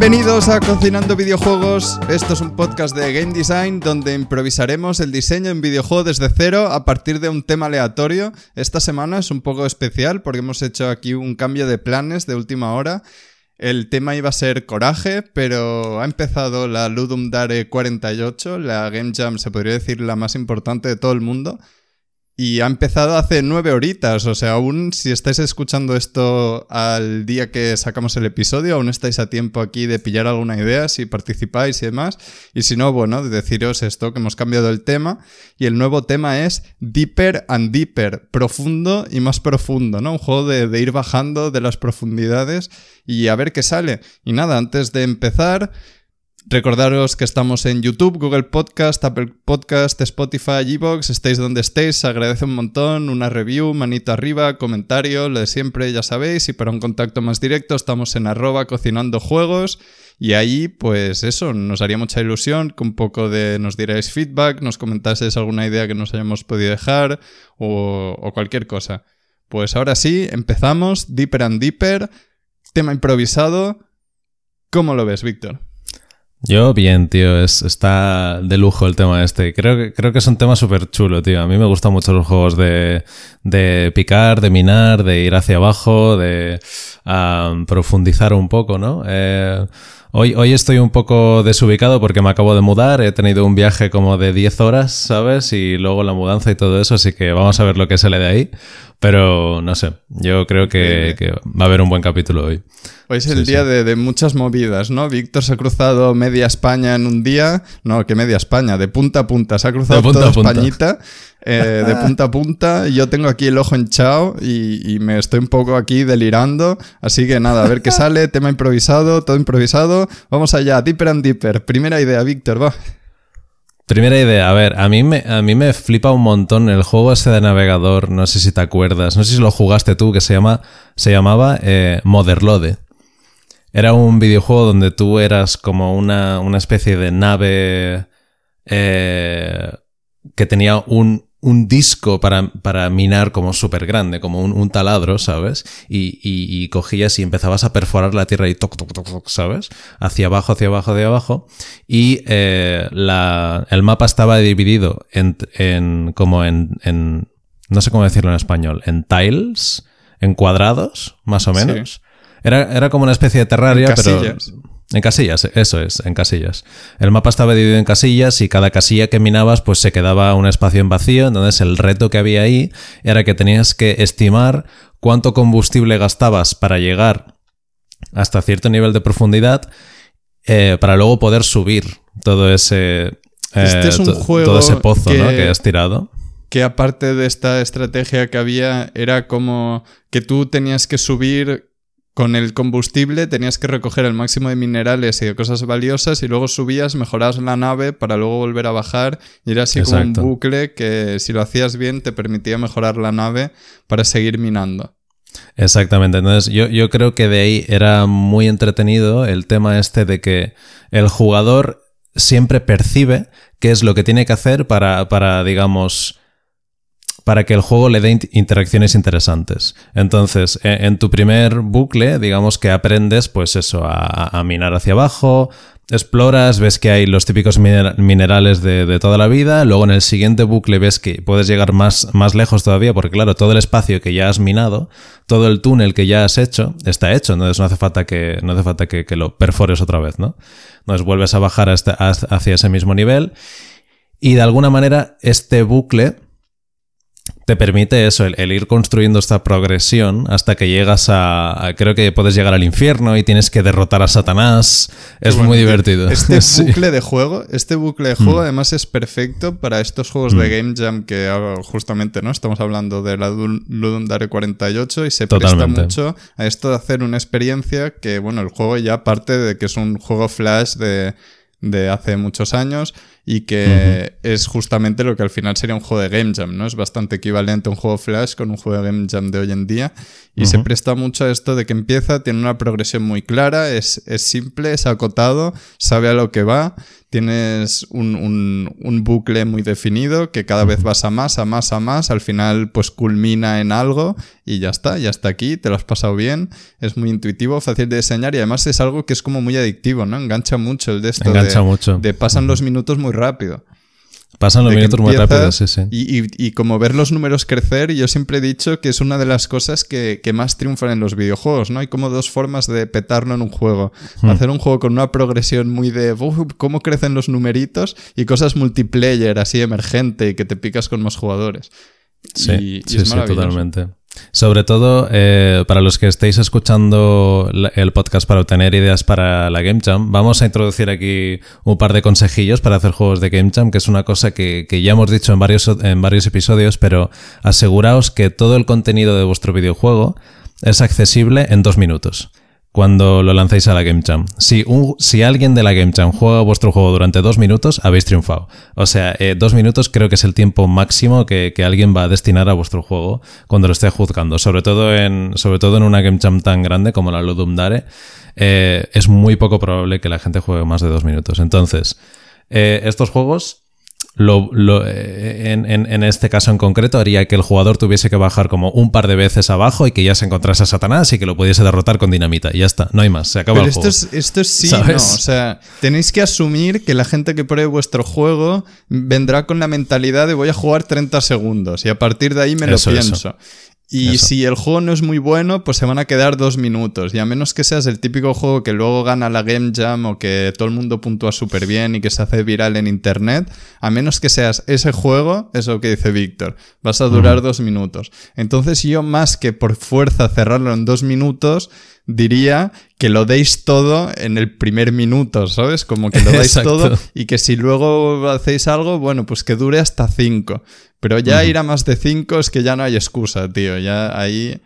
Bienvenidos a Cocinando Videojuegos. Esto es un podcast de Game Design donde improvisaremos el diseño en videojuego desde cero a partir de un tema aleatorio. Esta semana es un poco especial porque hemos hecho aquí un cambio de planes de última hora. El tema iba a ser coraje, pero ha empezado la Ludum Dare 48, la Game Jam se podría decir la más importante de todo el mundo. Y ha empezado hace nueve horitas, o sea, aún si estáis escuchando esto al día que sacamos el episodio, aún estáis a tiempo aquí de pillar alguna idea, si participáis y demás. Y si no, bueno, de deciros esto, que hemos cambiado el tema. Y el nuevo tema es Deeper and Deeper, profundo y más profundo, ¿no? Un juego de, de ir bajando de las profundidades y a ver qué sale. Y nada, antes de empezar... Recordaros que estamos en YouTube, Google Podcast, Apple Podcast, Spotify, Evox, estéis donde estéis, se agradece un montón, una review, manito arriba, comentario, lo de siempre ya sabéis, y para un contacto más directo estamos en arroba cocinando juegos. Y ahí pues eso, nos haría mucha ilusión que un poco de nos dierais feedback, nos comentaseis alguna idea que nos hayamos podido dejar o, o cualquier cosa. Pues ahora sí, empezamos, Deeper and Deeper, tema improvisado, ¿cómo lo ves, Víctor? Yo bien, tío, es, está de lujo el tema este. Creo que, creo que es un tema súper chulo, tío. A mí me gustan mucho los juegos de, de picar, de minar, de ir hacia abajo, de profundizar un poco, ¿no? Eh, hoy, hoy estoy un poco desubicado porque me acabo de mudar, he tenido un viaje como de 10 horas, ¿sabes? Y luego la mudanza y todo eso, así que vamos a ver lo que sale de ahí. Pero no sé, yo creo que, que va a haber un buen capítulo hoy. Hoy es el día De, muchas movidas, ¿no? Víctor se ha cruzado media España en un día. No, que media España, de punta a punta. Se ha cruzado toda Españita. Eh, de punta a punta. Yo tengo aquí el ojo hinchado y, me estoy un poco aquí delirando. Así que nada, a ver qué sale. Tema improvisado, todo improvisado. Vamos allá, Deeper and Deeper. Primera idea, Víctor, va. Primera idea, a ver, a mí, me, a mí me flipa un montón el juego ese de navegador, no sé si te acuerdas, no sé si lo jugaste tú, que se, llama, se llamaba eh, Motherlode. Era un videojuego donde tú eras como una, una especie de nave eh, que tenía un, un disco para, para, minar como súper grande, como un, un, taladro, ¿sabes? Y, y, y, cogías y empezabas a perforar la tierra y toc, toc, toc, toc ¿sabes? Hacia abajo, hacia abajo, hacia abajo. Y eh, la, el mapa estaba dividido en, en como en, en, no sé cómo decirlo en español, en tiles, en cuadrados, más o menos. Sí. Era, era como una especie de terraria, pero. En casillas, eso es, en casillas. El mapa estaba dividido en casillas y cada casilla que minabas pues se quedaba un espacio en vacío, entonces el reto que había ahí era que tenías que estimar cuánto combustible gastabas para llegar hasta cierto nivel de profundidad eh, para luego poder subir todo ese, eh, este es un juego todo ese pozo que... ¿no? que has tirado que aparte de esta estrategia que había, era como que tú tenías que subir con el combustible tenías que recoger el máximo de minerales y de cosas valiosas y luego subías, mejorabas la nave para luego volver a bajar y era así Exacto. como un bucle que si lo hacías bien te permitía mejorar la nave para seguir minando. Exactamente, entonces yo, yo creo que de ahí era muy entretenido el tema este de que el jugador siempre percibe qué es lo que tiene que hacer para, para digamos, para que el juego le dé interacciones interesantes. Entonces, en tu primer bucle, digamos que aprendes, pues eso, a, minar hacia abajo, exploras, ves que hay los típicos minerales de, toda la vida, luego en el siguiente bucle ves que puedes llegar más, más lejos todavía, porque claro, todo el espacio que ya has minado, todo el túnel que ya has hecho, está hecho, entonces no hace falta que, no hace falta que, que lo perfores otra vez, ¿no? Entonces vuelves a bajar hasta, hacia ese mismo nivel y de alguna manera este bucle te permite eso, el, el, ir construyendo esta progresión hasta que llegas a, a, Creo que puedes llegar al infierno y tienes que derrotar a Satanás. Es bueno, muy divertido. Este sí. bucle de juego, este bucle de juego mm. además es perfecto para estos juegos mm. de Game Jam que justamente, ¿no? Estamos hablando de la Ludum Dare 48 y se Totalmente. presta mucho a esto de hacer una experiencia que, bueno, el juego ya parte de que es un juego flash de de hace muchos años y que es justamente lo que al final sería un juego de Game Jam, ¿no? Es bastante equivalente a un juego Flash con un juego de Game Jam de hoy en día y se presta mucho a esto de que empieza, tiene una progresión muy clara, es, es simple, es acotado, sabe a lo que va tienes un, bucle muy definido que cada vez vas a más, a más, a más, al final pues culmina en algo y ya está, ya está aquí, te lo has pasado bien, es muy intuitivo, fácil de diseñar y además es algo que es como muy adictivo, ¿no? Engancha mucho el de esto. Engancha mucho. De pasan los minutos muy rápido. Pasan los minutos muy rápido, sí, sí. Y, como ver los números crecer, yo siempre he dicho que es una de las cosas que, más triunfan en los videojuegos, ¿no? Hay como dos formas de petarlo en un juego. Hmm. Hacer un juego con una progresión muy de cómo crecen los numeritos y cosas multiplayer así emergente y que te picas con más jugadores. Sí, sí, sí, totalmente. Sobre todo, eh, para los que estéis escuchando el podcast para obtener ideas para la Game Jam, vamos a introducir aquí un par de consejillos para hacer juegos de Game Jam, que es una cosa que, ya hemos dicho en varios episodios, pero aseguraos que todo el contenido de vuestro videojuego es accesible en dos minutos cuando lo lancéis a la Game Jam. Si, si alguien de la Game Jam juega vuestro juego durante dos minutos, habéis triunfado. O sea, eh, dos minutos creo que es el tiempo máximo que, alguien va a destinar a vuestro juego cuando lo esté juzgando. Sobre todo en, sobre todo en una Game Jam tan grande como la Ludum Dare, eh, es muy poco probable que la gente juegue más de dos minutos. Entonces, eh, estos juegos lo, eh, en, este caso en concreto haría que el jugador tuviese que bajar como un par de veces abajo y que ya se encontrase a Satanás y que lo pudiese derrotar con dinamita. Y ya está, no hay más, se acaba Pero el esto Es, esto es sí, no. O sea, tenéis que asumir que la gente que pruebe vuestro juego vendrá con la mentalidad de voy a jugar 30 segundos y a partir de ahí me lo pienso. Y si el juego no es muy bueno, pues se van a quedar dos minutos. Y a menos que seas el típico juego que luego gana la Game Jam o que todo el mundo puntúa súper bien y que se hace viral en internet, a menos que seas ese juego, es lo que dice Víctor, vas a durar dos minutos. Entonces yo más que por fuerza cerrarlo en dos minutos, diría que lo deis todo en el primer minuto, ¿sabes? Como que lo dais todo y que si luego hacéis algo, bueno, pues que dure hasta cinco. Pero ya ir a más de cinco es que ya no hay excusa, tío. Ya ahí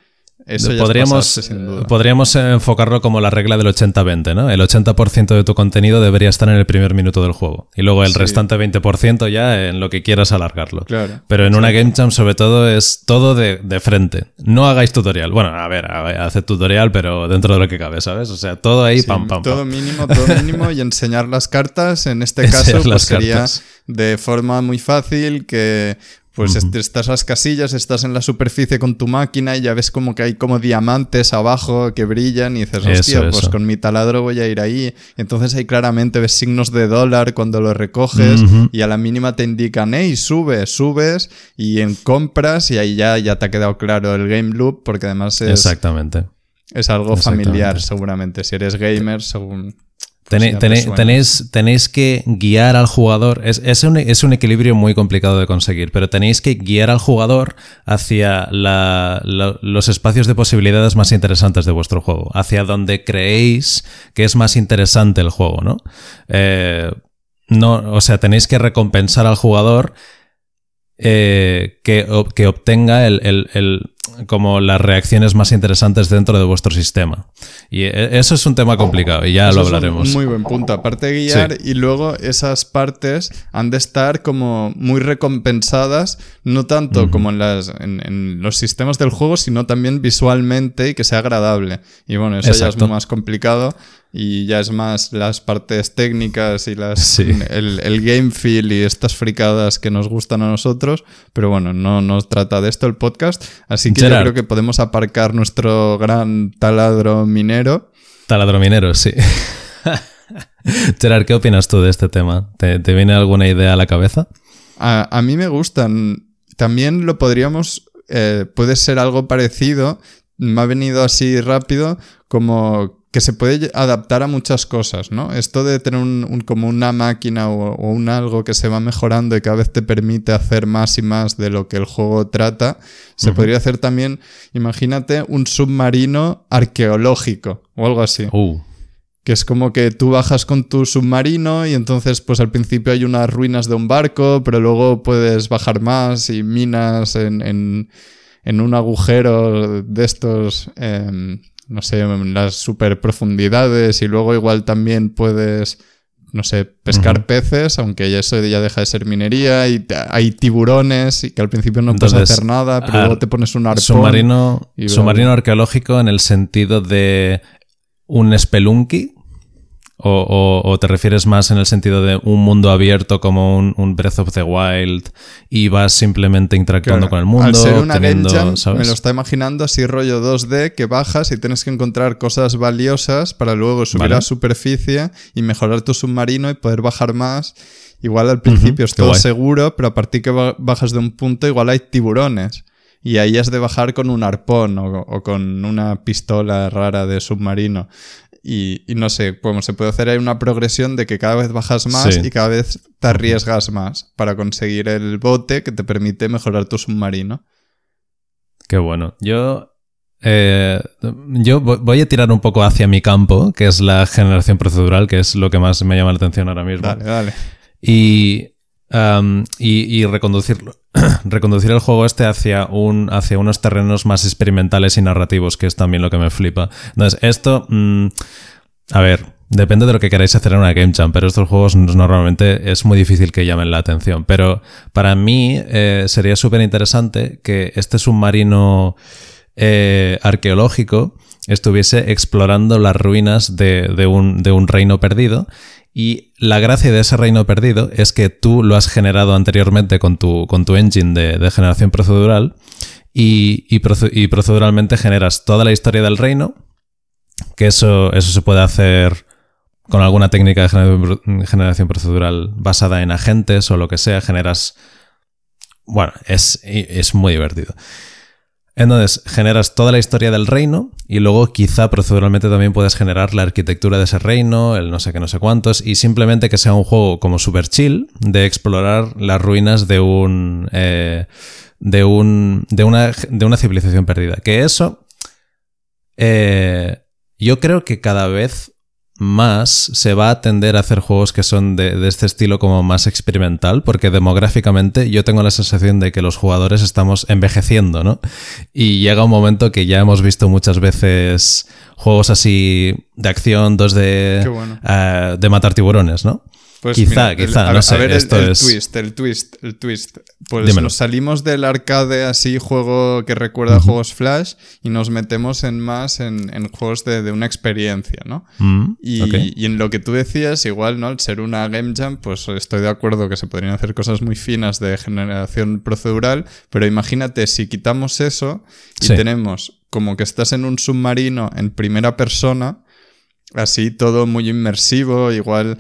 eso podríamos, podríamos enfocarlo como la regla del 80-20, ¿no? El 80% de tu contenido debería estar en el primer minuto del juego. Y luego el restante 20% ya en lo que quieras alargarlo. Pero en una Game Jam, sobre todo, es todo de, frente. No hagáis tutorial. Bueno, a ver, haced tutorial, pero dentro de lo que cabe, ¿sabes? O sea, todo ahí, pam, pam, Todo mínimo, todo mínimo. y enseñar las cartas, en este caso, pues sería de forma muy fácil que pues estás las casillas, estás en la superficie con tu máquina y ya ves como que hay como diamantes abajo que brillan y dices, hostia, pues con mi taladro voy a ir ahí. Entonces ahí claramente ves signos de dólar cuando lo recoges y a la mínima te indican, hey, sube, subes y en compras y ahí ya, ya te ha quedado claro el game loop porque además es... Exactamente. Es algo familiar seguramente. Si eres gamer, según... Tenéis, tenéis, que guiar al jugador. Es, es, un, es, un, equilibrio muy complicado de conseguir, pero tenéis que guiar al jugador hacia los espacios de posibilidades más interesantes de vuestro juego, hacia donde creéis que es más interesante el juego, ¿no? Eh, no o sea, tenéis que recompensar al jugador eh, que, que, obtenga el, como las reacciones más interesantes dentro de vuestro sistema. Y e, eso es un tema complicado y ya lo hablaremos. muy buen punto. Aparte de guiar y luego esas partes han de estar como muy recompensadas, no tanto como en, las, en, los sistemas del juego, sino también visualmente y que sea agradable. Y bueno, eso ya es más complicado y ya es más las partes técnicas y las el, el, game feel y estas fricadas que nos gustan a nosotros, pero bueno, no nos trata de esto el podcast, así que yo creo que podemos aparcar nuestro gran taladro minero. Taladro minero, sí. Gerard, ¿qué opinas tú de este tema? ¿Te, viene alguna idea a la cabeza? A, mí me gustan. También lo podríamos, eh, puede ser algo parecido, me ha venido así rápido, como que se puede adaptar a muchas cosas, ¿no? Esto de tener un, como una máquina o, un algo que se va mejorando y cada vez te permite hacer más y más de lo que el juego trata, se podría hacer también, imagínate, un submarino arqueológico o algo así. Uh. Que es como que tú bajas con tu submarino y entonces pues al principio hay unas ruinas de un barco, pero luego puedes bajar más y minas en, en, un agujero de estos... Em, no sé, las super profundidades y luego igual también puedes no sé, pescar peces, aunque ya eso ya deja de ser minería, y hay tiburones y que al principio no puedes hacer nada, pero luego te pones un arpón. Submarino, submarino arqueológico en el sentido de un spelunky, o, te refieres más en el sentido de un mundo abierto como un, Breath of the Wild y vas simplemente interactuando con el mundo? Al ser una me lo está imaginando así rollo 2D que bajas y tienes que encontrar cosas valiosas para luego subir a superficie y mejorar tu submarino y poder bajar más. Igual al principio es todo seguro, pero a partir que bajas de un punto igual hay tiburones. Y ahí has de bajar con un arpón o, con una pistola rara de submarino. Y, no sé, como se puede hacer ahí una progresión de que cada vez bajas más y cada vez te arriesgas más para conseguir el bote que te permite mejorar tu submarino. Qué bueno. Yo eh, yo voy a tirar un poco hacia mi campo, que es la generación procedural, que es lo que más me llama la atención ahora mismo. Dale, dale. Y, y, reconducirlo. reconducir el juego este hacia, un, hacia unos terrenos más experimentales y narrativos, que es también lo que me flipa. Entonces, esto, mm, a ver, depende de lo que queráis hacer en una Game Jam, pero estos juegos normalmente es muy difícil que llamen la atención. Pero para mí eh, sería súper interesante que este submarino eh, arqueológico estuviese explorando las ruinas de, un, de un reino perdido y la gracia de ese reino perdido es que tú lo has generado anteriormente con tu, con tu engine de, generación procedural y, proceduralmente generas toda la historia del reino, que eso, eso se puede hacer con alguna técnica de generación procedural basada en agentes o lo que sea, generas... Bueno, es, es muy divertido. Entonces, generas toda la historia del reino y luego quizá proceduralmente también puedes generar la arquitectura de ese reino, el no sé qué, no sé cuántos, y simplemente que sea un juego como super chill de explorar las ruinas de un... Eh, de, un de, una, de una civilización perdida. Que eso... Eh, yo creo que cada vez más se va a tender a hacer juegos que son de, este estilo como más experimental, porque demográficamente yo tengo la sensación de que los jugadores estamos envejeciendo, ¿no? Y llega un momento que ya hemos visto muchas veces juegos así de acción, dos de, eh, de matar tiburones, ¿no? Pues quizá, quizá, no sé. esto el, es... twist, el twist, el twist. Pues nos salimos del arcade así, juego que recuerda a juegos Flash, y nos metemos en más en, juegos de, una experiencia, ¿no? Mm, y, en lo que tú decías, igual, ¿no? Al ser una Game Jam, pues estoy de acuerdo que se podrían hacer cosas muy finas de generación procedural, pero imagínate si quitamos eso y tenemos como que estás en un submarino en primera persona así todo muy inmersivo, igual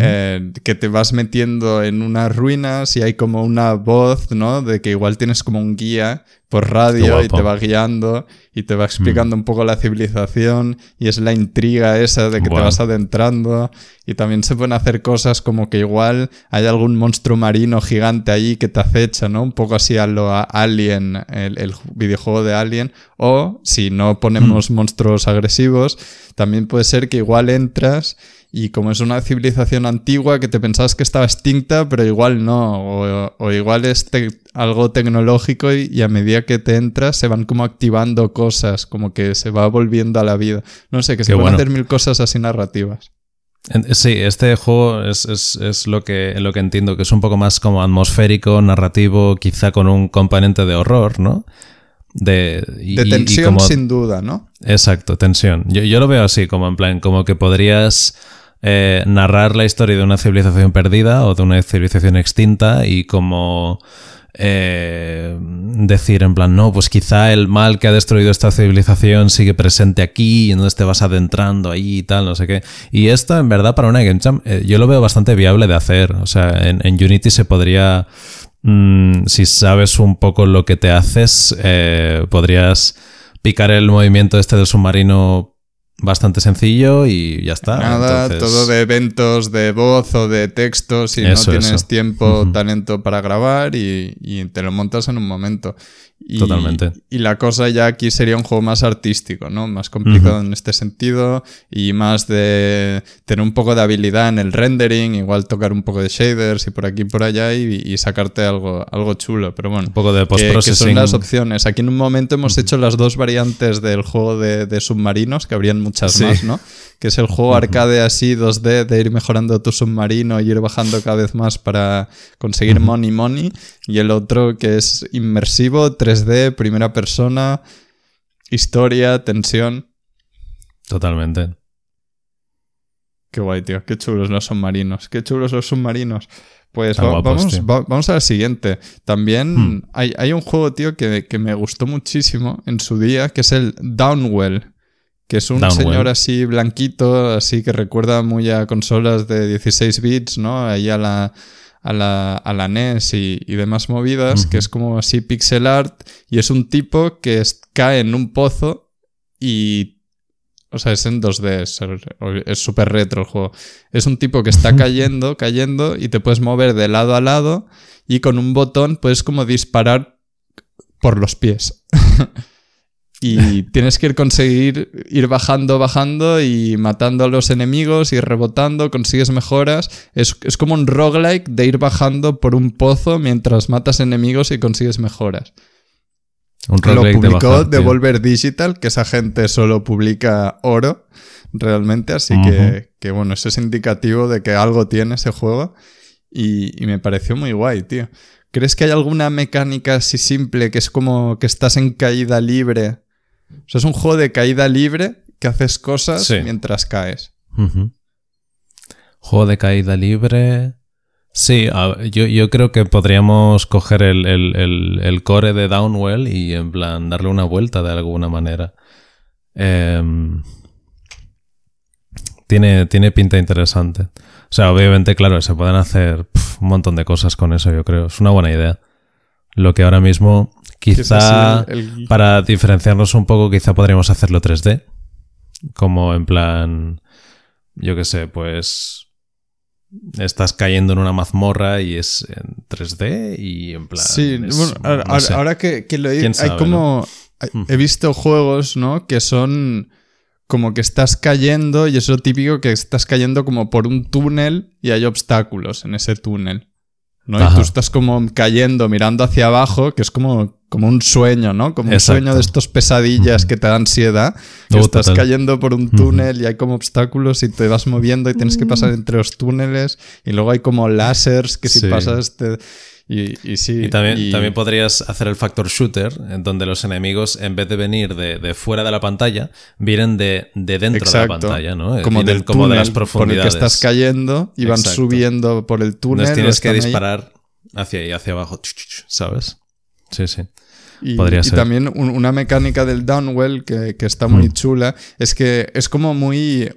eh, que te vas metiendo en unas ruinas y hay como una voz, ¿no? De que igual tienes como un guía por radio y te va guiando y te va explicando mm. un poco la civilización y es la intriga esa de que te vas adentrando y también se pueden hacer cosas como que igual hay algún monstruo marino gigante ahí que te acecha, ¿no? Un poco así a lo Alien, el, videojuego de Alien o si no ponemos mm. monstruos agresivos, también puede ser que igual entras y como es una civilización antigua que te pensabas que estaba extinta, pero igual no, o, igual es algo tecnológico y, a medida que te entras se van como activando cosas, como que se va volviendo a la vida. No sé, que se pueden hacer mil cosas así narrativas. Sí, este juego es, lo, que, lo que entiendo, que es un poco más como atmosférico, narrativo, quizá con un componente de horror, ¿no? De, tensión sin duda, ¿no? Exacto, tensión. Yo, yo, lo veo así, como en plan, como que podrías eh, narrar la historia de una civilización perdida o de una civilización extinta y como eh, decir en plan, no, pues quizá el mal que ha destruido esta civilización sigue presente aquí y entonces te vas adentrando ahí y tal, no sé qué. Y esto en verdad para una Game Jam eh, yo lo veo bastante viable de hacer. O sea, en, Unity se podría... Mm, si sabes un poco lo que te haces, podrías picar el movimiento este del submarino bastante sencillo y ya está. Nada, todo de eventos de voz o de texto, si no tienes tiempo, talento para grabar y, te lo montas en un momento. Y, Totalmente. Y la cosa ya aquí sería un juego más artístico, ¿no? Más complicado en este sentido y más de tener un poco de habilidad en el rendering, igual tocar un poco de shaders y por aquí y por allá y, y sacarte algo, algo chulo. Pero bueno, Un poco de que, que post-processing. son las opciones. Aquí en un momento hemos hecho las dos variantes del juego de, de submarinos, que habrían muchas Sí. más, ¿no? Que es el juego arcade así 2D de ir mejorando tu submarino y ir bajando cada vez más para conseguir money money. Y el otro que es inmersivo, 3D, primera persona, historia, tensión. Totalmente. Qué guay, tío. Qué chulos los submarinos. Qué chulos los submarinos. Pues Están va- guapos, vamos, va- vamos a la siguiente. También Hmm. hay, hay un juego, tío, que, que me gustó muchísimo en su día, que es el Downwell. Que es un Downwell. señor así blanquito, así que recuerda muy a consolas de 16 bits, ¿no? Ahí a la, a la, a la NES y, y demás movidas, que es como así pixel art. Y es un tipo que es- cae en un pozo y o sea, es en 2D, es- es súper retro el juego. Es un tipo que está cayendo, cayendo, y te puedes mover de lado a lado, y con un botón puedes como disparar por los pies. y tienes que ir conseguir ir bajando, bajando y matando a los enemigos y rebotando, consigues mejoras. Es, es como un roguelike de ir bajando por un pozo mientras matas enemigos y consigues mejoras. Un Lo de publicó tío. Devolver Digital, que esa gente solo publica oro, realmente, así que, que, bueno, eso es indicativo de que algo tiene ese juego y, y me pareció muy guay, tío. ¿Crees que hay alguna mecánica así simple que es como que estás en caída libre? O sea, es un juego de caída libre que haces cosas Sí. mientras caes. Ujú. Juego de caída libre. Sí, a- yo, yo creo que podríamos coger el, el- el- el core de Downwell y en plan darle una vuelta de alguna manera. Em, tiene, tiene pinta interesante. O sea, obviamente, claro, se pueden hacer pf, un montón de cosas con eso, yo creo. Es una buena idea. Lo que ahora mismo, quizá el- el- para diferenciarnos un poco, quizá podríamos hacerlo 3D. Como en plan, yo qué sé, pues estás cayendo en una mazmorra y es en 3D y en plan... Sí, es- bueno, ahora, no sé. ahora que, que lo he, ¿Quién hay sabe, como. hay- Mm. He visto juegos, ¿no? Que son como que estás cayendo y es lo típico que estás cayendo como por un túnel y hay obstáculos en ese túnel. ¿No? Y tú estás como cayendo, mirando hacia abajo, que es como, como un sueño, ¿no? Como un sueño de estos pesadillas que te dan ansiedad. que Oh, estás total. cayendo por un túnel y hay como obstáculos y te vas moviendo y tienes que pasar entre los túneles. Y luego hay como láseres que si Sí. pasas te... Y, y sí. Y también, y- también podrías hacer el factor shooter, en donde los enemigos, en vez de venir de, de fuera de la pantalla, vienen de, de dentro de la pantalla, ¿no? como Vienen del como de las por el que profundidades. estás cayendo y van Exacto. subiendo por el túnel. Entonces tienes que ahí. disparar hacia ahí, hacia abajo, ¿sabes? Sí, sí. Y, también un- una mecánica del downwell que, que está muy Mm. chula es que es como muy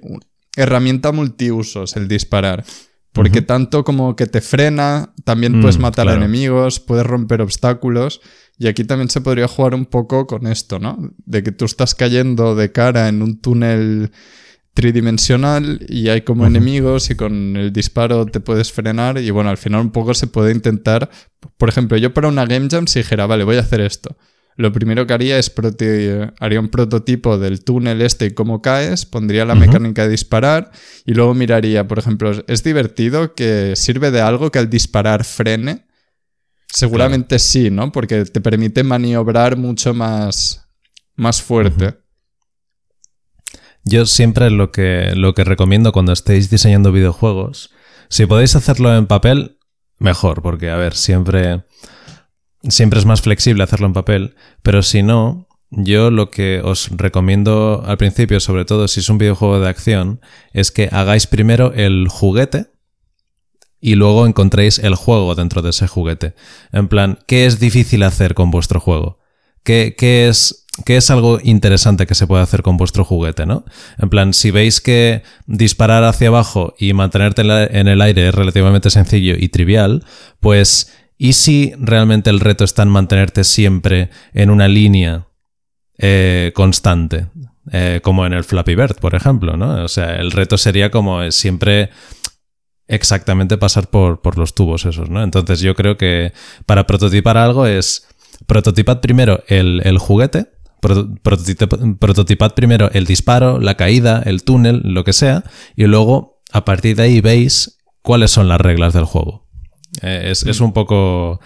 herramienta multiusos el disparar. Porque tanto como que te frena, también Mm, puedes matar claro. enemigos, puedes romper obstáculos. Y aquí también se podría jugar un poco con esto, ¿no? De que tú estás cayendo de cara en un túnel tridimensional y hay como enemigos y con el disparo te puedes frenar y bueno, al final un poco se puede intentar, por ejemplo, yo para una game jam si dijera, vale, voy a hacer esto. Lo primero que haría es haría un prototipo del túnel este y cómo caes, pondría la mecánica de disparar y luego miraría, por ejemplo, es divertido que sirve de algo que al disparar frene. Seguramente sí, ¿no? Porque te permite maniobrar mucho más, más fuerte. Yo siempre lo que, lo que recomiendo cuando estéis diseñando videojuegos, si podéis hacerlo en papel, mejor, porque a ver, siempre, siempre es más flexible hacerlo en papel, pero si no, yo lo que os recomiendo al principio, sobre todo si es un videojuego de acción, es que hagáis primero el juguete y luego encontréis el juego dentro de ese juguete. En plan, ¿qué es difícil hacer con vuestro juego? ¿Qué, es, qué es algo interesante que se puede hacer con vuestro juguete, no? En plan, si veis que disparar hacia abajo y mantenerte en el aire es relativamente sencillo y trivial, pues, ¿y si realmente el reto está en mantenerte siempre en una línea eh, constante? Eh, como en el Flappy Bird, por ejemplo, ¿no? O sea, el reto sería como eh, siempre exactamente pasar por, por los tubos esos, ¿no? Entonces yo creo que para prototipar algo es prototipad primero el, el juguete, prototipad primero el disparo, la caída, el túnel, lo que sea, y luego a partir de ahí veis cuáles son las reglas del juego. Eh, es, es, un poco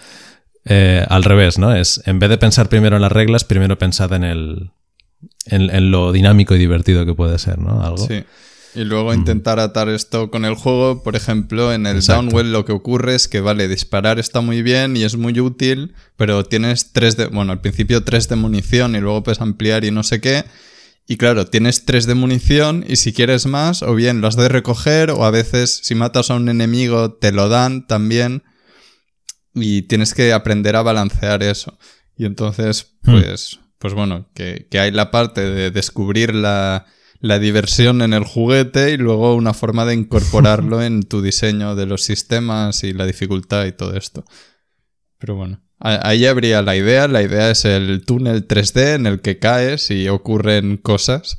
eh, al revés, ¿no? Es en vez de pensar primero en las reglas, primero pensad en el. En, lo dinámico y divertido que puede ser, ¿no? Algo. Sí. Y luego intentar atar esto con el juego. Por ejemplo, en el Downwell lo que ocurre es que, vale, disparar está muy bien y es muy útil, pero tienes tres de. Bueno, al principio tres de munición y luego puedes ampliar y no sé qué. Y claro, tienes tres de munición y si quieres más, o bien las de recoger, o a veces si matas a un enemigo te lo dan también. Y tienes que aprender a balancear eso. Y entonces, hmm. pues, pues bueno, que, hay la parte de descubrir la, la diversión en el juguete y luego una forma de incorporarlo en tu diseño de los sistemas y la dificultad y todo esto. Pero bueno. Ahí habría la idea. La idea es el túnel 3D en el que caes y ocurren cosas.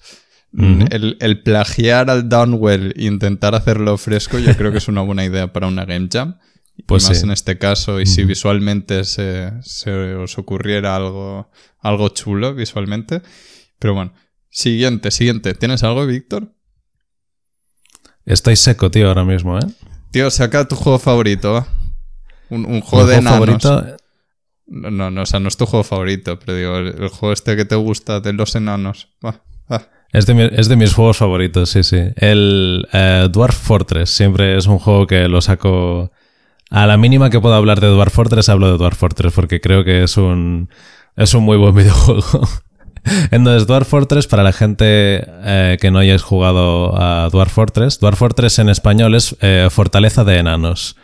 el, plagiar al Downwell e intentar hacerlo fresco, yo creo que es una buena idea para una Game Jam. Pues más en este caso, y si visualmente se, os ocurriera algo, algo chulo visualmente. Pero bueno, siguiente, siguiente. ¿Tienes algo, Víctor? Estoy seco, tío, ahora mismo, ¿eh? Tío, saca tu juego favorito, Un, juego de enanos. favorito no, no, o sea, no es tu juego favorito, pero digo, el, juego este que te gusta de los enanos. Es, de mis juegos favoritos, sí, sí. El eh, Dwarf Fortress siempre es un juego que lo saco. A la mínima que puedo hablar de Dwarf Fortress, hablo de Dwarf Fortress, porque creo que es un, es un muy buen videojuego. Entonces, Dwarf Fortress, para la gente eh, que no hayáis jugado a Dwarf Fortress, Dwarf Fortress en español es eh, Fortaleza de Enanos.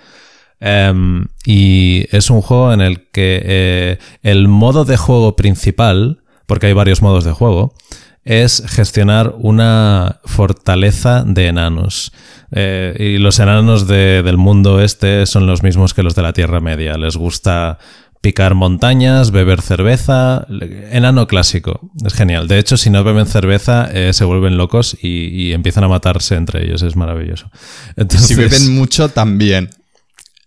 Em, y es un juego en el que eh, el modo de juego principal, porque hay varios modos de juego, es gestionar una fortaleza de enanos. Eh, y los enanos del mundo este son los mismos que los de la Tierra Media. Les gusta picar montañas, beber cerveza. Enano clásico. Es genial. De hecho, si no beben cerveza, eh, se vuelven locos y, empiezan a matarse entre ellos. Es maravilloso. si beben mucho, también.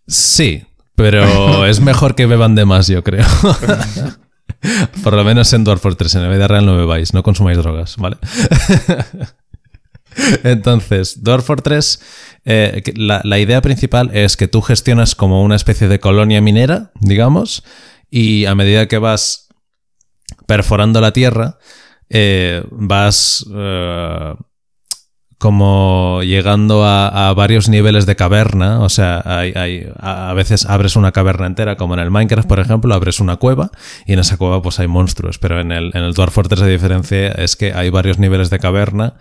Sí, pero es mejor que beban de más, yo creo. Por lo menos en Dwarf Fortress, en la vida real no bebáis, no consumáis drogas, ¿vale? Entonces, Dwarf Fortress, eh, la, la, idea principal es que tú gestionas como una especie de colonia minera, digamos, y a medida que vas perforando la tierra, eh, vas eh, como llegando a, varios niveles de caverna, o sea, hay, a veces abres una caverna entera, como en el Minecraft, por ejemplo, abres una cueva y en esa cueva pues hay monstruos, pero en el, en el Dwarf Fortress la diferencia es que hay varios niveles de caverna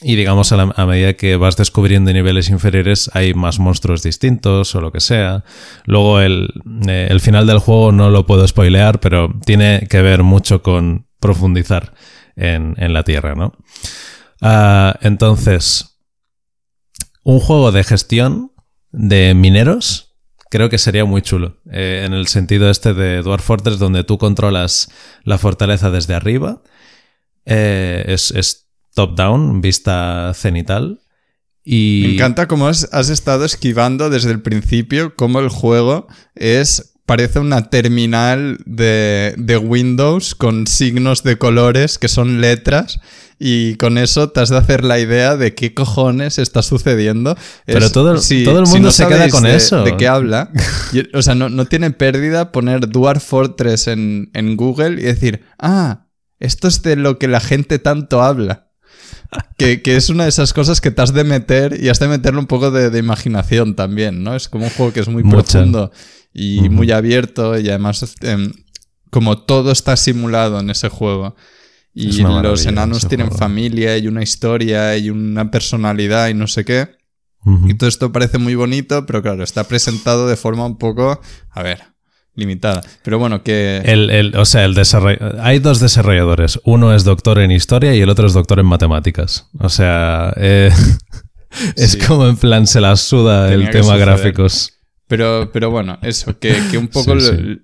y digamos a, medida que vas descubriendo niveles inferiores hay más monstruos distintos o lo que sea. Luego el, eh, el final del juego no lo puedo spoilear, pero tiene que ver mucho con profundizar en, en la Tierra, ¿no? Ah, entonces, un juego de gestión de mineros creo que sería muy chulo. Eh, en el sentido este de Dwarf Fortress, donde tú controlas la fortaleza desde arriba. Eh, es, top-down, vista cenital. Y... Me encanta cómo has, estado esquivando desde el principio, cómo el juego es parece una terminal de, de, Windows con signos de colores que son letras y con eso te has de hacer la idea de qué cojones está sucediendo. Pero todo, todo el mundo se queda con eso. ¿De qué habla? o sea, no, tiene pérdida poner Dwarf Fortress en, en Google y decir, ah, esto es de lo que la gente tanto habla. Que, es una de esas cosas que te has de meter y has de meterle un poco de, imaginación también, ¿no? Es como un juego que es muy profundo y muy abierto y además em, como todo está simulado en ese juego. Y los enanos tienen familia y una historia y una personalidad y no sé qué. Y todo esto parece muy bonito, pero claro, está presentado de forma un poco, a ver, limitada. Pero bueno, que... El, o sea, el hay dos desarrolladores. Uno es doctor en historia y el otro es doctor en matemáticas. O sea, eh, es como en plan se la suda el tema gráficos. Pero, pero bueno, eso, que, un poco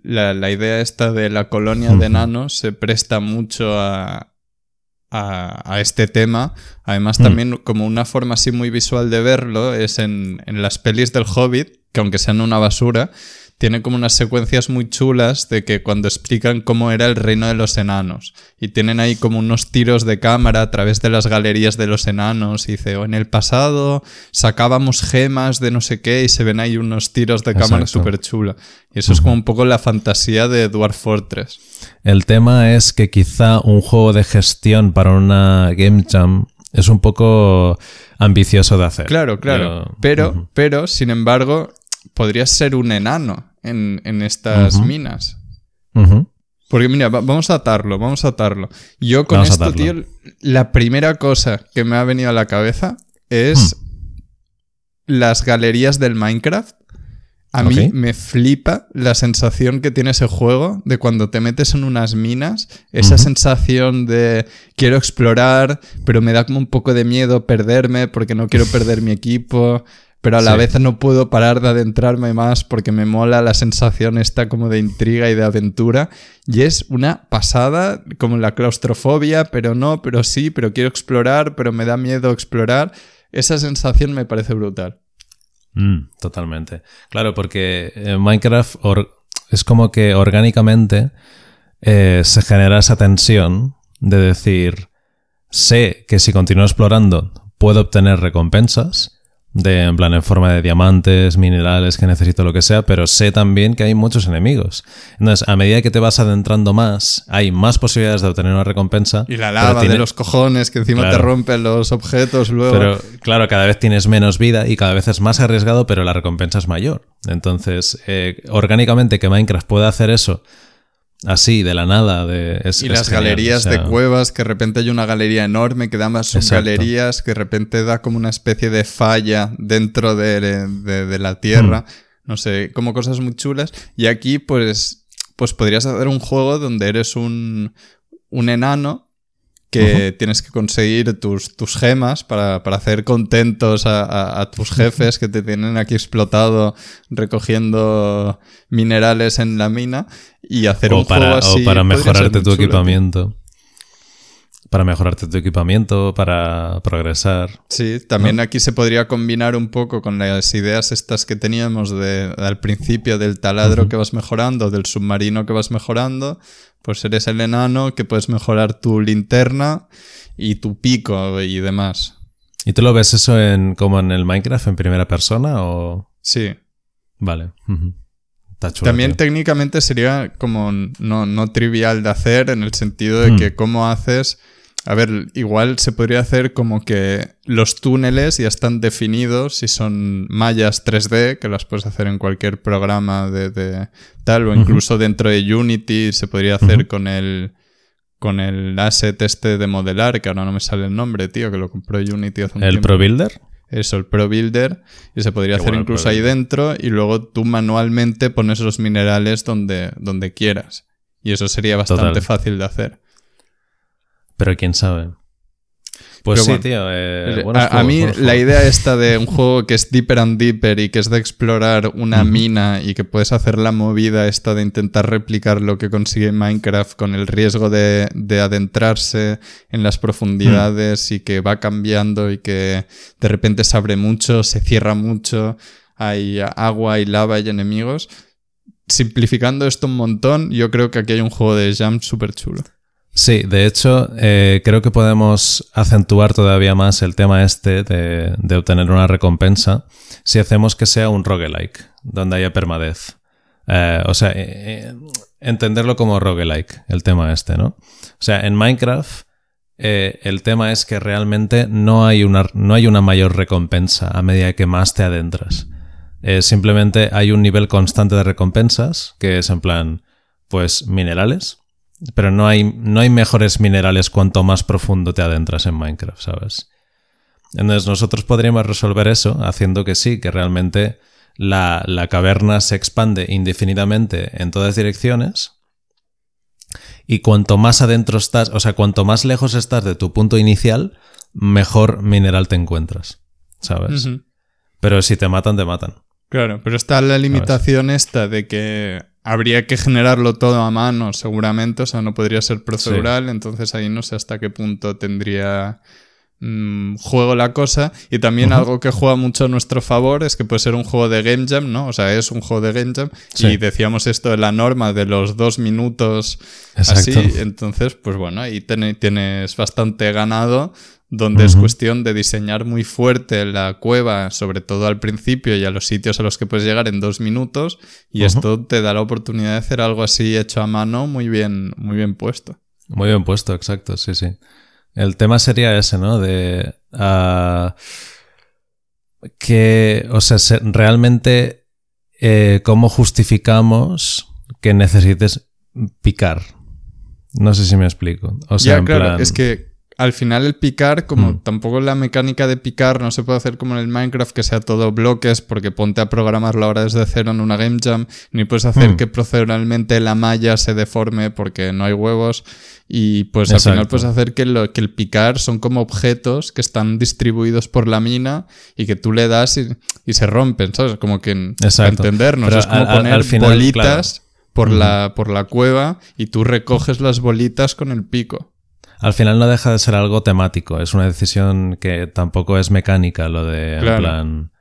La, idea esta de la colonia de enanos se presta mucho a, a, este tema. Además, mm. también como una forma así muy visual de verlo es en, en las pelis del Hobbit, que aunque sean una basura, tiene como unas secuencias muy chulas de que cuando explican cómo era el reino de los enanos. Y tienen ahí como unos tiros de cámara a través de las galerías de los enanos. Y dice, o en el pasado sacábamos gemas de no sé qué y se ven ahí unos tiros de cámara súper chula. Y eso es como un poco la fantasía de Dwarf Fortress. El tema es que quizá un juego de gestión para una Game Jam es un poco ambicioso de hacer. Claro, claro. Pero, pero, sin embargo, podría ser un enano en, estas minas. Porque mira, vamos a atarlo, vamos a atarlo. Yo con esto, tío, la primera cosa que me ha venido a la cabeza es hmm. las galerías del Minecraft. A mí me flipa la sensación que tiene ese juego de cuando te metes en unas minas, esa sensación de quiero explorar, pero me da como un poco de miedo perderme porque no quiero perder mi equipo pero a la vez no puedo parar de adentrarme más porque me mola la sensación esta como de intriga y de aventura. Y es una pasada, como la claustrofobia, pero no, pero sí, pero quiero explorar, pero me da miedo explorar. Esa sensación me parece brutal. Mm, totalmente. Claro, porque en Minecraft es como que orgánicamente eh, se genera esa tensión de decir, sé que si continúo explorando puedo obtener recompensas de en plan en forma de diamantes, minerales, que necesito lo que sea, pero sé también que hay muchos enemigos. Entonces, a medida que te vas adentrando más, hay más posibilidades de obtener una recompensa. Y la lava de los cojones que encima te rompen los objetos luego. Pero claro, cada vez tienes menos vida y cada vez es más arriesgado, pero la recompensa es mayor. Entonces, eh, orgánicamente que Minecraft pueda hacer eso así, de la nada. De, y las galerías de cuevas, que de repente hay una galería enorme que da más subgalerías, que de repente da como una especie de falla dentro de, la tierra. Hmm. No sé, como cosas muy chulas. Y aquí, pues, pues podrías hacer un juego donde eres un, un enano que tienes que conseguir tus, tus gemas para, hacer contentos a, tus jefes que te tienen aquí explotado recogiendo minerales en la mina y hacer un para, juego así. O para mejorarte tu equipamiento. Para mejorarte tu equipamiento, para progresar. Sí, también aquí se podría combinar un poco con las ideas estas que teníamos de, al principio del taladro que vas mejorando, del submarino que vas mejorando pues eres el enano que puedes mejorar tu linterna y tu pico y demás. ¿Y tú lo ves eso en como en el Minecraft en primera persona o...? Sí. Vale. También técnicamente sería como no, no, trivial de hacer en el sentido de que cómo haces a ver, igual se podría hacer como que los túneles ya están definidos si son mallas 3D, que las puedes hacer en cualquier programa de, tal, o incluso dentro de Unity se podría hacer con el con el asset este de modelar, que ahora no me sale el nombre, tío, que lo compró Unity hace un ¿El Pro Builder? Eso, el Pro Builder, y se podría hacer incluso ahí dentro, y luego tú manualmente pones los minerales donde, donde quieras. Y eso sería bastante fácil de hacer. Pero quién sabe. Pues sí, tío. Eh, a, mí la idea esta de un juego que es deeper and deeper y que es de explorar una mina y que puedes hacer la movida esta de intentar replicar lo que consigue Minecraft con el riesgo de, adentrarse en las profundidades y que va cambiando y que de repente se abre mucho, se cierra mucho, hay agua, y lava y enemigos. Simplificando esto un montón, yo creo que aquí hay un juego de Jam súper chulo. Sí, de hecho, eh, creo que podemos acentuar todavía más el tema este de, obtener una recompensa si hacemos que sea un roguelike, donde haya permadez. Eh, o sea, eh, entenderlo como roguelike, el tema este, ¿no? O sea, en Minecraft el tema es que realmente no hay, una, no hay una mayor recompensa a medida que más te adentras. simplemente hay un nivel constante de recompensas, que es en plan, pues, minerales pero no hay, no hay mejores minerales cuanto más profundo te adentras en Minecraft, ¿sabes? Entonces nosotros podríamos resolver eso haciendo que sí, que realmente la, la caverna se expande indefinidamente en todas direcciones. Y cuanto más adentro estás, o sea, cuanto más lejos estás de tu punto inicial, mejor mineral te encuentras, ¿sabes? Pero si te matan, te matan. Claro, pero está la limitación esta de que habría que generarlo todo a mano, seguramente, o sea, no podría ser procedural, entonces ahí no sé hasta qué punto tendría mm, juego la cosa. Y también algo que juega mucho a nuestro favor es que puede ser un juego de Game Jam, ¿no? O sea, es un juego de Game Jam. Y decíamos esto de la norma de los dos minutos así. Entonces, pues bueno, ahí tienes bastante ganado donde es cuestión de diseñar muy fuerte la cueva, sobre todo al principio y a los sitios a los que puedes llegar en dos minutos, y esto te da la oportunidad de hacer algo así hecho a mano muy bien, muy bien puesto. Muy bien puesto, exacto, sí, sí. El tema sería ese, ¿no? De uh, que, o sea, realmente eh, cómo justificamos que necesites picar. No sé si me explico. O sea, en claro, es que al final el picar, como mm. tampoco la mecánica de picar no se puede hacer como en el Minecraft que sea todo bloques porque ponte a programarlo ahora desde cero en una game jam, ni puedes hacer mm. que proceduralmente la malla se deforme porque no hay huevos y pues al final puedes hacer que, lo, que el picar son como objetos que están distribuidos por la mina y que tú le das y, se rompen, ¿sabes? Como que para entendernos, es como poner bolitas por, la, por la cueva y tú recoges las bolitas con el pico al final no deja de ser algo temático. Es una decisión que tampoco es mecánica lo de, en plan,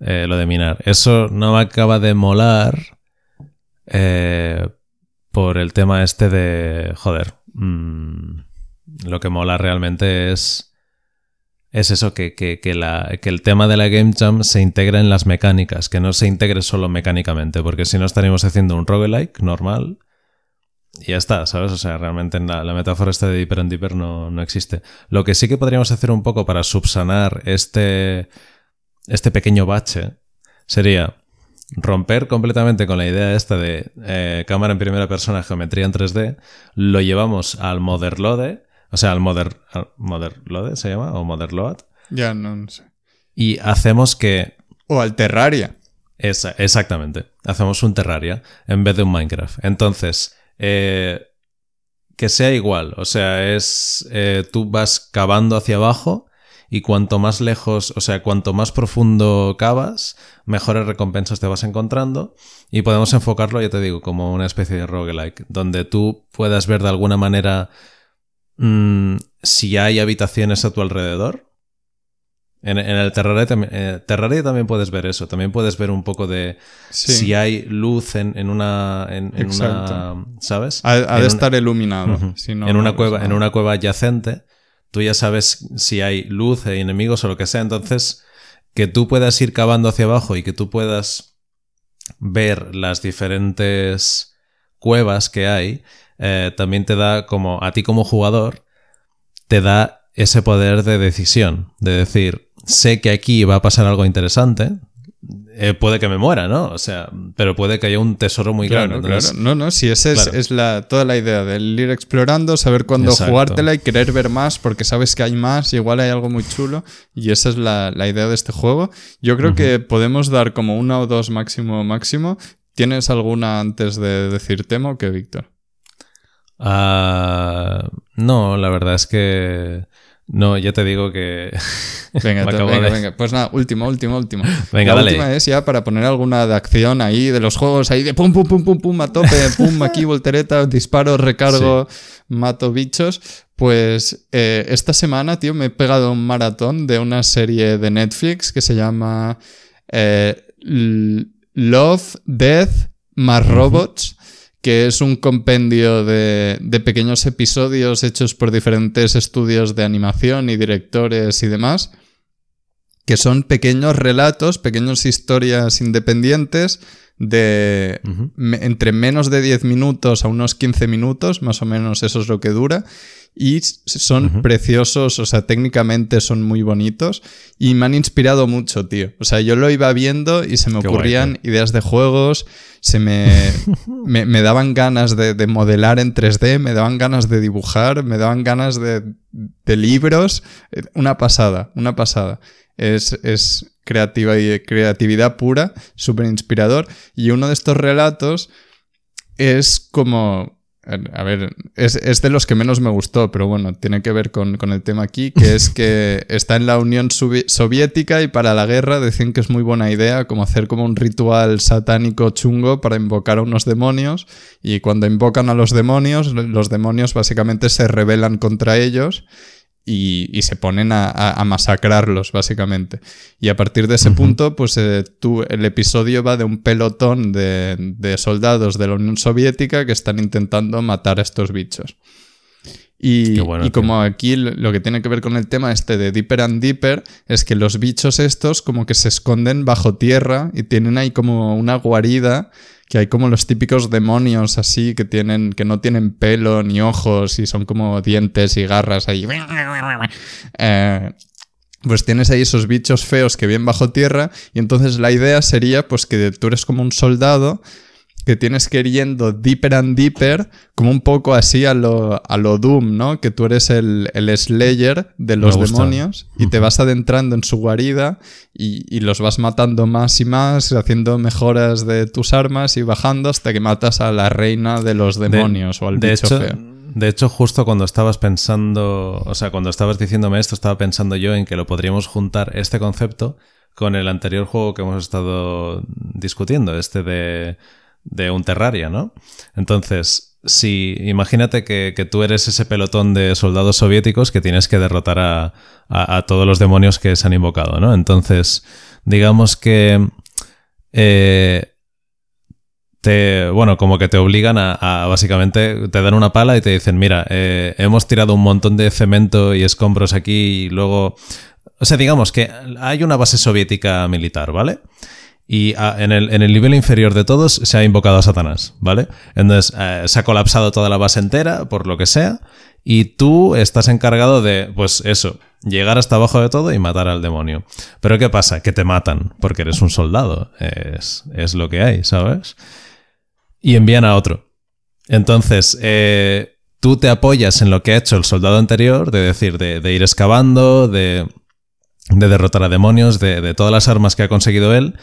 eh, lo de minar. Eso no me acaba de molar eh, por el tema este de, joder, mm, lo que mola realmente es, es eso, que, que, que, la, que el tema de la Game Jam se integra en las mecánicas, que no se integre solo mecánicamente, porque si no estaríamos haciendo un roguelike normal y ya está, ¿sabes? O sea, realmente la, la metáfora esta de Deeper and Deeper no, no, existe. Lo que sí que podríamos hacer un poco para subsanar este, este pequeño bache sería romper completamente con la idea esta de eh, cámara en primera persona, geometría en 3D, lo llevamos al Motherlode, o sea, al Mother, al Motherlode se llama, o Motherload. Ya, no, sé. Y hacemos que... O al Terraria. Esa, exactamente. Hacemos un Terraria en vez de un Minecraft. Entonces, eh, que sea igual. O sea, es. Eh, tú vas cavando hacia abajo y cuanto más lejos, o sea, cuanto más profundo cavas, mejores recompensas te vas encontrando. Y podemos enfocarlo, ya te digo, como una especie de roguelike, donde tú puedas ver de alguna manera mm, si hay habitaciones a tu alrededor en, el Terraria, Terraria, también puedes ver eso. También puedes ver un poco de si hay luz en, una, en, una. ¿Sabes? Ha, de estar iluminado. en, una cueva, en una cueva adyacente, tú ya sabes si hay luz, hay enemigos o lo que sea. Entonces, que tú puedas ir cavando hacia abajo y que tú puedas ver las diferentes cuevas que hay, eh, también te da como, a ti como jugador, te da ese poder de decisión, de decir, sé que aquí va a pasar algo interesante. Eh, puede que me muera, ¿no? O sea, pero puede que haya un tesoro muy grande. Claro. No, no, si esa es, la, toda la idea del ir explorando, saber cuándo jugártela y querer ver más porque sabes que hay más y igual hay algo muy chulo. Y esa es la, idea de este juego. Yo creo que podemos dar como una o dos máximo máximo. ¿Tienes alguna antes de decir tema o qué, Víctor? Ah, no, la verdad es que no, ya te digo que. Venga, venga, venga. Pues nada, última, última, última. Venga, la última es ya para poner alguna de acción ahí, de los juegos ahí de pum, pum, pum, pum, pum, a tope, pum, aquí, voltereta, disparo, recargo, mato bichos. Pues eh, esta semana, tío, me he pegado un maratón de una serie de Netflix que se llama eh, Love, Death, más Robots que es un compendio de, pequeños episodios hechos por diferentes estudios de animación y directores y demás, que son pequeños relatos, pequeñas historias independientes de entre menos de 10 minutos a unos 15 minutos, más o menos eso es lo que dura, y son preciosos, o sea, técnicamente son muy bonitos y me han inspirado mucho, tío. O sea, yo lo iba viendo y se me ocurrían ideas de juegos, se me, me, daban ganas de, modelar en 3D, me daban ganas de dibujar, me daban ganas de, de libros. Eh, una pasada, una pasada. Es, es creativa y creatividad pura, súper inspirador. Y uno de estos relatos es como a ver, es, de los que menos me gustó, pero bueno, tiene que ver con, el tema aquí, que es que está en la Unión Soviética y para la guerra decían que es muy buena idea como hacer como un ritual satánico chungo para invocar a unos demonios y cuando invocan a los demonios, los demonios básicamente se rebelan contra ellos y, se ponen a, masacrarlos, básicamente. Y a partir de ese punto, pues eh, tú, el episodio va de un pelotón de, soldados de la Unión Soviética que están intentando matar a estos bichos. Y, y, como aquí lo que tiene que ver con el tema este de Deeper and Deeper es que los bichos estos como que se esconden bajo tierra y tienen ahí como una guarida que hay como los típicos demonios así que tienen que no tienen pelo ni ojos y son como dientes y garras ahí. Eh, pues tienes ahí esos bichos feos que vienen bajo tierra y entonces la idea sería pues que tú eres como un soldado que tienes que ir yendo deeper and deeper, como un poco así a lo, a lo Doom, ¿no? Que tú eres el, el Slayer de los demonios y te vas adentrando en su guarida y, los vas matando más y más, haciendo mejoras de tus armas y bajando hasta que matas a la reina de los demonios o al de bicho feo. De hecho, justo cuando estabas pensando, o sea, cuando estabas diciéndome esto, estaba pensando yo en que lo podríamos juntar este concepto con el anterior juego que hemos estado discutiendo, este de de un Terraria, ¿no? Entonces, si imagínate que, tú eres ese pelotón de soldados soviéticos que tienes que derrotar a, todos los demonios que se han invocado, ¿no? Entonces, digamos que... Eh, te, bueno, como que te obligan a, básicamente, te dan una pala y te dicen, mira, eh, hemos tirado un montón de cemento y escombros aquí y luego... O sea, digamos que hay una base soviética militar, ¿vale? Y ah, en, el, en, el, nivel inferior de todos se ha invocado a Satanás, ¿vale? Entonces eh, se ha colapsado toda la base entera, por lo que sea, y tú estás encargado de, pues eso, llegar hasta abajo de todo y matar al demonio. Pero ¿qué pasa? Que te matan, porque eres un soldado, es, es lo que hay, ¿sabes? Y envían a otro. Entonces, eh, tú te apoyas en lo que ha hecho el soldado anterior, de decir, de, de ir excavando, de, de derrotar a demonios, de, de todas las armas que ha conseguido él,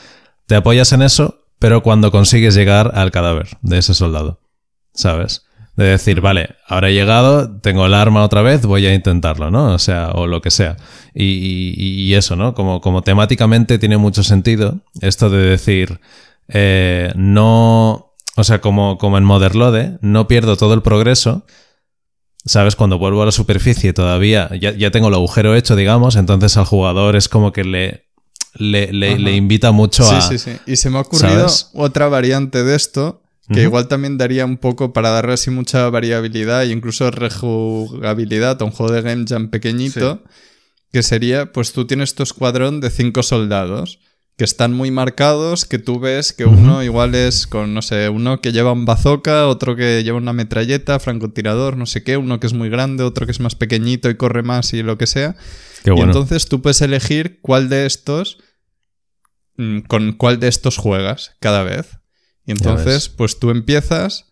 te apoyas en eso, pero cuando consigues llegar al cadáver de ese soldado, ¿sabes? De decir, vale, ahora he llegado, tengo el arma otra vez, voy a intentarlo, ¿no? O sea, o lo que sea. Y, eso, ¿no? Como, como temáticamente tiene mucho sentido esto de decir, eh, no, o sea, como, como en Motherlode, no pierdo todo el progreso, ¿Sabes? Cuando vuelvo a la superficie todavía ya, ya, tengo el agujero hecho, digamos, entonces al jugador es como que le le, invita mucho a. Sí, sí, sí. Y se me ha ocurrido otra variante de esto, que igual también daría un poco para darle así mucha variabilidad e incluso rejugabilidad a un juego de Game Jam pequeñito, que sería: pues tú tienes tu escuadrón de cinco soldados que están muy marcados, que tú ves que uno igual es con, no sé, uno que lleva un bazooka, otro que lleva una metralleta, francotirador, no sé qué, uno que es muy grande, otro que es más pequeñito y corre más y lo que sea. Y entonces tú puedes elegir cuál de estos, mm, con cuál de estos juegas cada vez. Y entonces, pues tú empiezas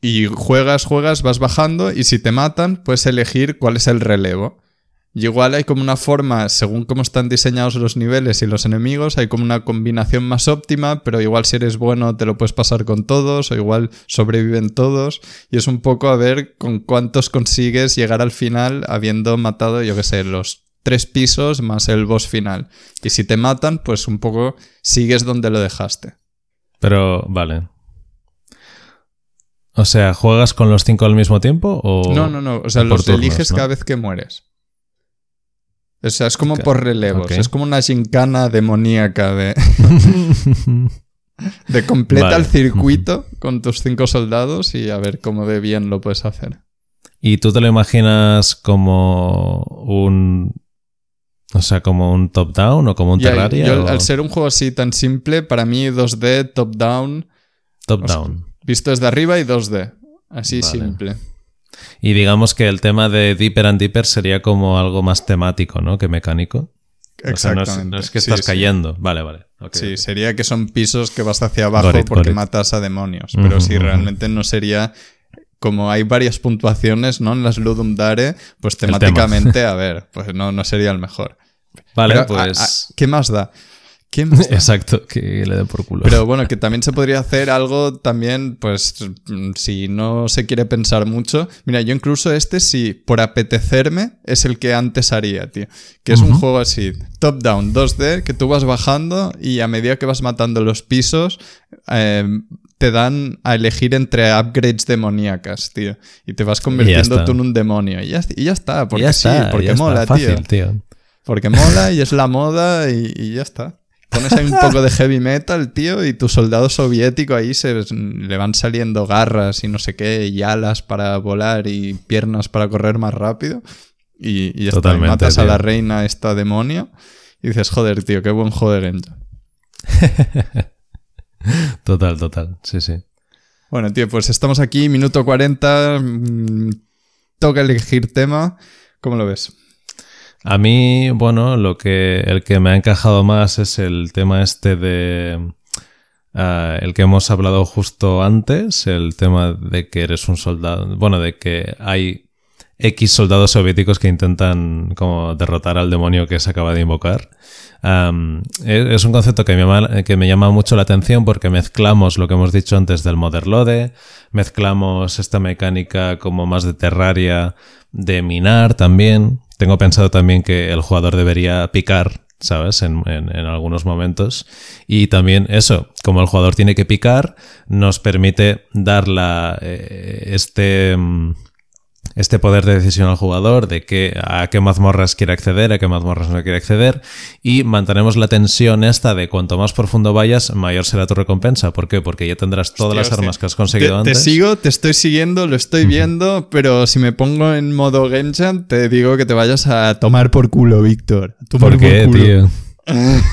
y juegas, juegas, vas bajando y si te matan, puedes elegir cuál es el relevo. Y igual hay como una forma, según cómo están diseñados los niveles y los enemigos, hay como una combinación más óptima, pero igual si eres bueno te lo puedes pasar con todos, o igual sobreviven todos. Y es un poco a ver con cuántos consigues llegar al final habiendo matado, yo qué sé, los tres pisos más el boss final. Y si te matan, pues un poco sigues donde lo dejaste. Pero, vale. O sea, ¿juegas con los cinco al mismo tiempo? O no, no, no. O sea, los eliges cada vez que mueres. O sea, es como por relevos. Es como una gincana demoníaca de. de completa el circuito con tus cinco soldados y a ver cómo de bien lo puedes hacer. ¿Y tú te lo imaginas como un o sea, como un top-down o como un Terraria. Al ser un juego así tan simple, para mí 2D, top-down. Top-down. Visto desde arriba y 2D. Así simple. Y digamos que el tema de Deeper and Deeper sería como algo más temático, ¿no? Que mecánico. Exactamente. no, es, que estás cayendo. Vale, vale. sí, sería que son pisos que vas hacia abajo porque matas a demonios. Pero si realmente no sería como hay varias puntuaciones, ¿no? En las Ludum Dare, pues temáticamente, a ver, pues no, no sería el mejor. Vale, pues. ¿Qué más da? Exacto, que le dé por culo. Pero bueno, que también se podría hacer algo también, pues, si no se quiere pensar mucho. Mira, yo incluso este, si por apetecerme, es el que antes haría, tío. Que es un juego así, top-down, 2D, que tú vas bajando y a medida que vas matando los pisos, eh, te dan a elegir entre upgrades demoníacas, tío. Y te vas convirtiendo tú en un demonio. Y ya, y ya está, porque sí, porque mola, tío. Porque mola y es la moda y, ya está. Pones ahí un poco de heavy metal, tío, y tu soldado soviético ahí se le van saliendo garras y no sé qué, y alas para volar y piernas para correr más rápido. Y, y, está, matas a la reina esta demonio y dices, joder, tío, qué buen juego de total, total, sí, sí. Bueno, tío, pues estamos aquí, minuto 40, mm, toca elegir tema. ¿Cómo lo ves? A mí, bueno, lo que el que me ha encajado más es el tema este de ah, el que hemos hablado justo antes, el tema de que eres un soldado, bueno, de que hay X soldados soviéticos que intentan como derrotar al demonio que se acaba de invocar. es un concepto que me, llama, que me llama mucho la atención porque mezclamos lo que hemos dicho antes del Motherlode, mezclamos esta mecánica como más de Terraria, de minar también. Tengo pensado también que el jugador debería picar ¿sabes? En, en, algunos momentos. Y también eso, como el jugador tiene que picar, nos permite dar la, eh, este, mm, este poder de decisión al jugador de que, a qué mazmorras quiere acceder, a qué mazmorras no quiere acceder y mantenemos la tensión esta de cuanto más profundo vayas, mayor será tu recompensa. ¿Por qué? Porque ya tendrás todas las armas que has conseguido antes. Te sigo, te estoy siguiendo, lo estoy viendo, pero si me pongo en modo Genshin, te digo que te vayas a tomar por culo, Víctor. ¿Por qué, tío?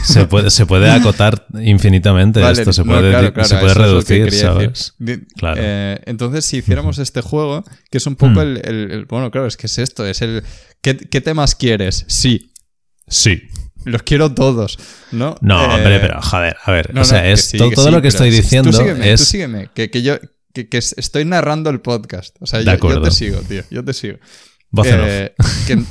Se, puede, se puede acotar infinitamente esto, se puede, se puede reducir, ¿sabes? Claro. Eh, entonces, si hiciéramos este juego, que es un poco el, Bueno, claro, es que es esto, es el... ¿Qué, temas quieres? Sí. Sí. Los quiero todos, ¿no? No, hombre, eh, pero joder, a ver, o sea, es todo, lo que estoy diciendo tú sígueme, es... Tú sígueme, que, yo que, estoy narrando el podcast. O sea, yo, yo, te sigo, tío, yo te sigo. Eh,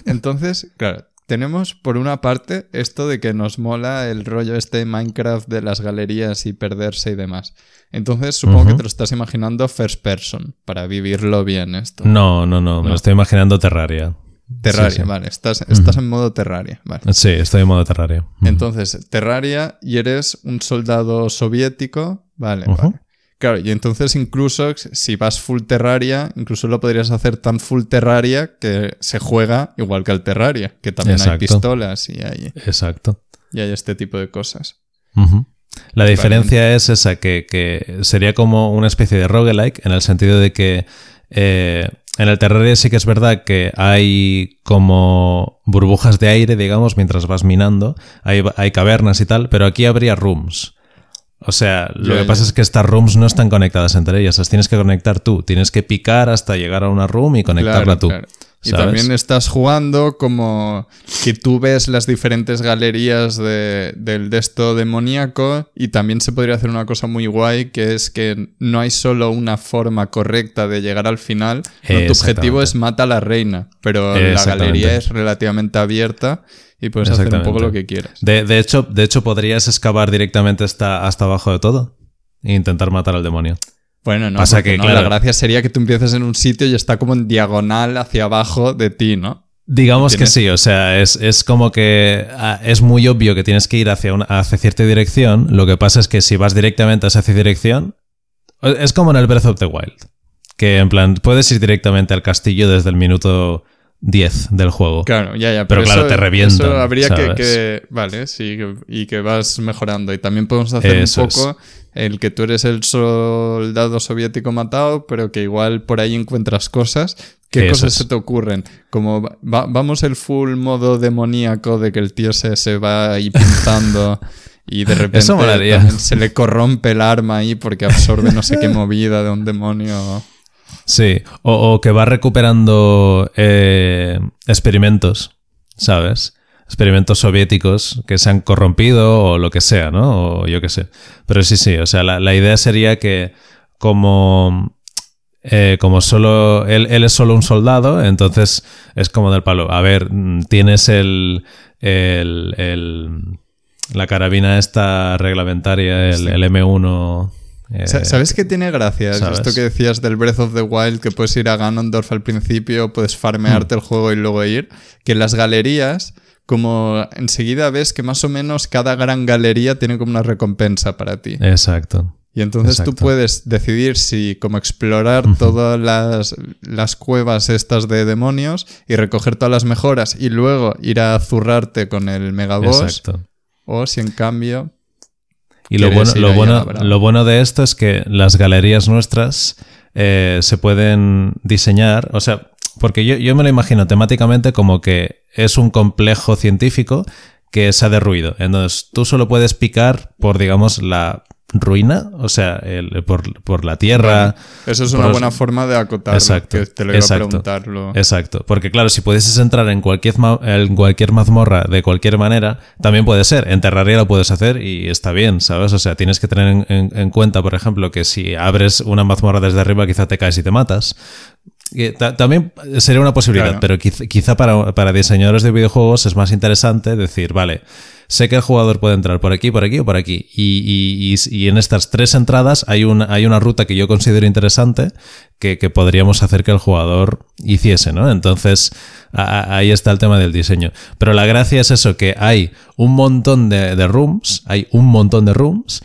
entonces, claro, tenemos por una parte esto de que nos mola el rollo este Minecraft de las galerías y perderse y demás. Entonces supongo que te lo estás imaginando first person para vivirlo bien esto. No, no, no, me lo estoy imaginando Terraria. Terraria, vale, estás, estás en modo Terraria, vale. Sí, estoy en modo Terraria. Entonces, Terraria y eres un soldado soviético, vale, vale. Claro, y entonces incluso si vas full Terraria, incluso lo podrías hacer tan full Terraria que se juega igual que al Terraria, que también hay pistolas y hay... Exacto. Y hay este tipo de cosas. La diferencia es esa, que, sería como una especie de roguelike, en el sentido de que eh, en el Terraria sí que es verdad que hay como burbujas de aire, digamos, mientras vas minando, hay, hay cavernas y tal, pero aquí habría rooms. O sea, lo que pasa es que estas rooms no están conectadas entre ellas, las tienes que conectar tú, tienes que picar hasta llegar a una room y conectarla tú. Y también estás jugando como que tú ves las diferentes galerías de, del de esto demoníaco y también se podría hacer una cosa muy guay que es que no hay solo una forma correcta de llegar al final, tu objetivo es mata a la reina, pero la galería es relativamente abierta y puedes hacer un poco lo que quieras. De, hecho, de hecho, podrías excavar directamente hasta, hasta abajo de todo e intentar matar al demonio. Bueno, no, Pasa que, la gracia sería que tú empieces en un sitio y está como en diagonal hacia abajo de ti, ¿no? Digamos que sí, o sea, es, como que ah, es muy obvio que tienes que ir hacia, una, hacia cierta dirección. Lo que pasa es que si vas directamente hacia esa dirección, es como en el Breath of the Wild. Que en plan, puedes ir directamente al castillo desde el minuto 10 del juego. Claro, ya, ya. Pero, claro, te revienta. Eso habría que, Vale, sí, y que vas mejorando. Y también podemos hacer un poco el que tú eres el soldado soviético matado, pero que igual por ahí encuentras cosas. ¿Qué cosas se te ocurren? Como vamos el full modo demoníaco de que el tío se, se va ahí pintando. y de repente se le corrompe el arma ahí porque absorbe no sé qué movida de un demonio. Sí, o, que va recuperando eh, experimentos, ¿sabes? Experimentos soviéticos que se han corrompido o lo que sea, ¿no? O yo qué sé. Pero sí, sí, o sea, la, idea sería que como, eh, como solo él, es solo un soldado, entonces es como del palo. A ver, tienes el, el, la carabina esta reglamentaria, el, el M1 eh, ¿Sabes qué tiene gracia? Esto que decías del Breath of the Wild, que puedes ir a Ganondorf al principio, puedes farmearte hmm. el juego y luego ir. Que en las galerías, como enseguida ves que más o menos cada gran galería tiene como una recompensa para ti. Exacto. Y entonces tú puedes decidir si como explorar todas las, las cuevas estas de demonios y recoger todas las mejoras y luego ir a zurrarte con el megaboss Exacto. o si en cambio Y lo bueno, lo, bueno, lo bueno de esto es que las galerías nuestras eh, se pueden diseñar, o sea, porque yo, yo me lo imagino temáticamente como que es un complejo científico que se ha derruido. Entonces, tú solo puedes picar por, digamos, la ruina, o sea, el- por, por la tierra. eso es una los- buena forma de acotarlo, Exacto, que te lo iba exacto. a preguntarlo. Exacto, porque claro, si pudieses entrar en cualquier, en cualquier mazmorra de cualquier manera, también puede ser. En Terraria lo puedes hacer y está bien, ¿sabes? O sea, tienes que tener en, en- en cuenta, por ejemplo, que si abres una mazmorra desde arriba, quizá te caes y te matas. Que también sería una posibilidad, Claro. pero quiz- quizá para, para diseñadores de videojuegos es más interesante decir, vale, sé que el jugador puede entrar por aquí, por aquí o por aquí. Y, y- y- y en estas tres entradas hay una, hay una ruta que yo considero interesante que, que podríamos hacer que el jugador hiciese, ¿no? Entonces, a- a- ahí está el tema del diseño. Pero la gracia es eso, que hay un montón de, de rooms, hay un montón de rooms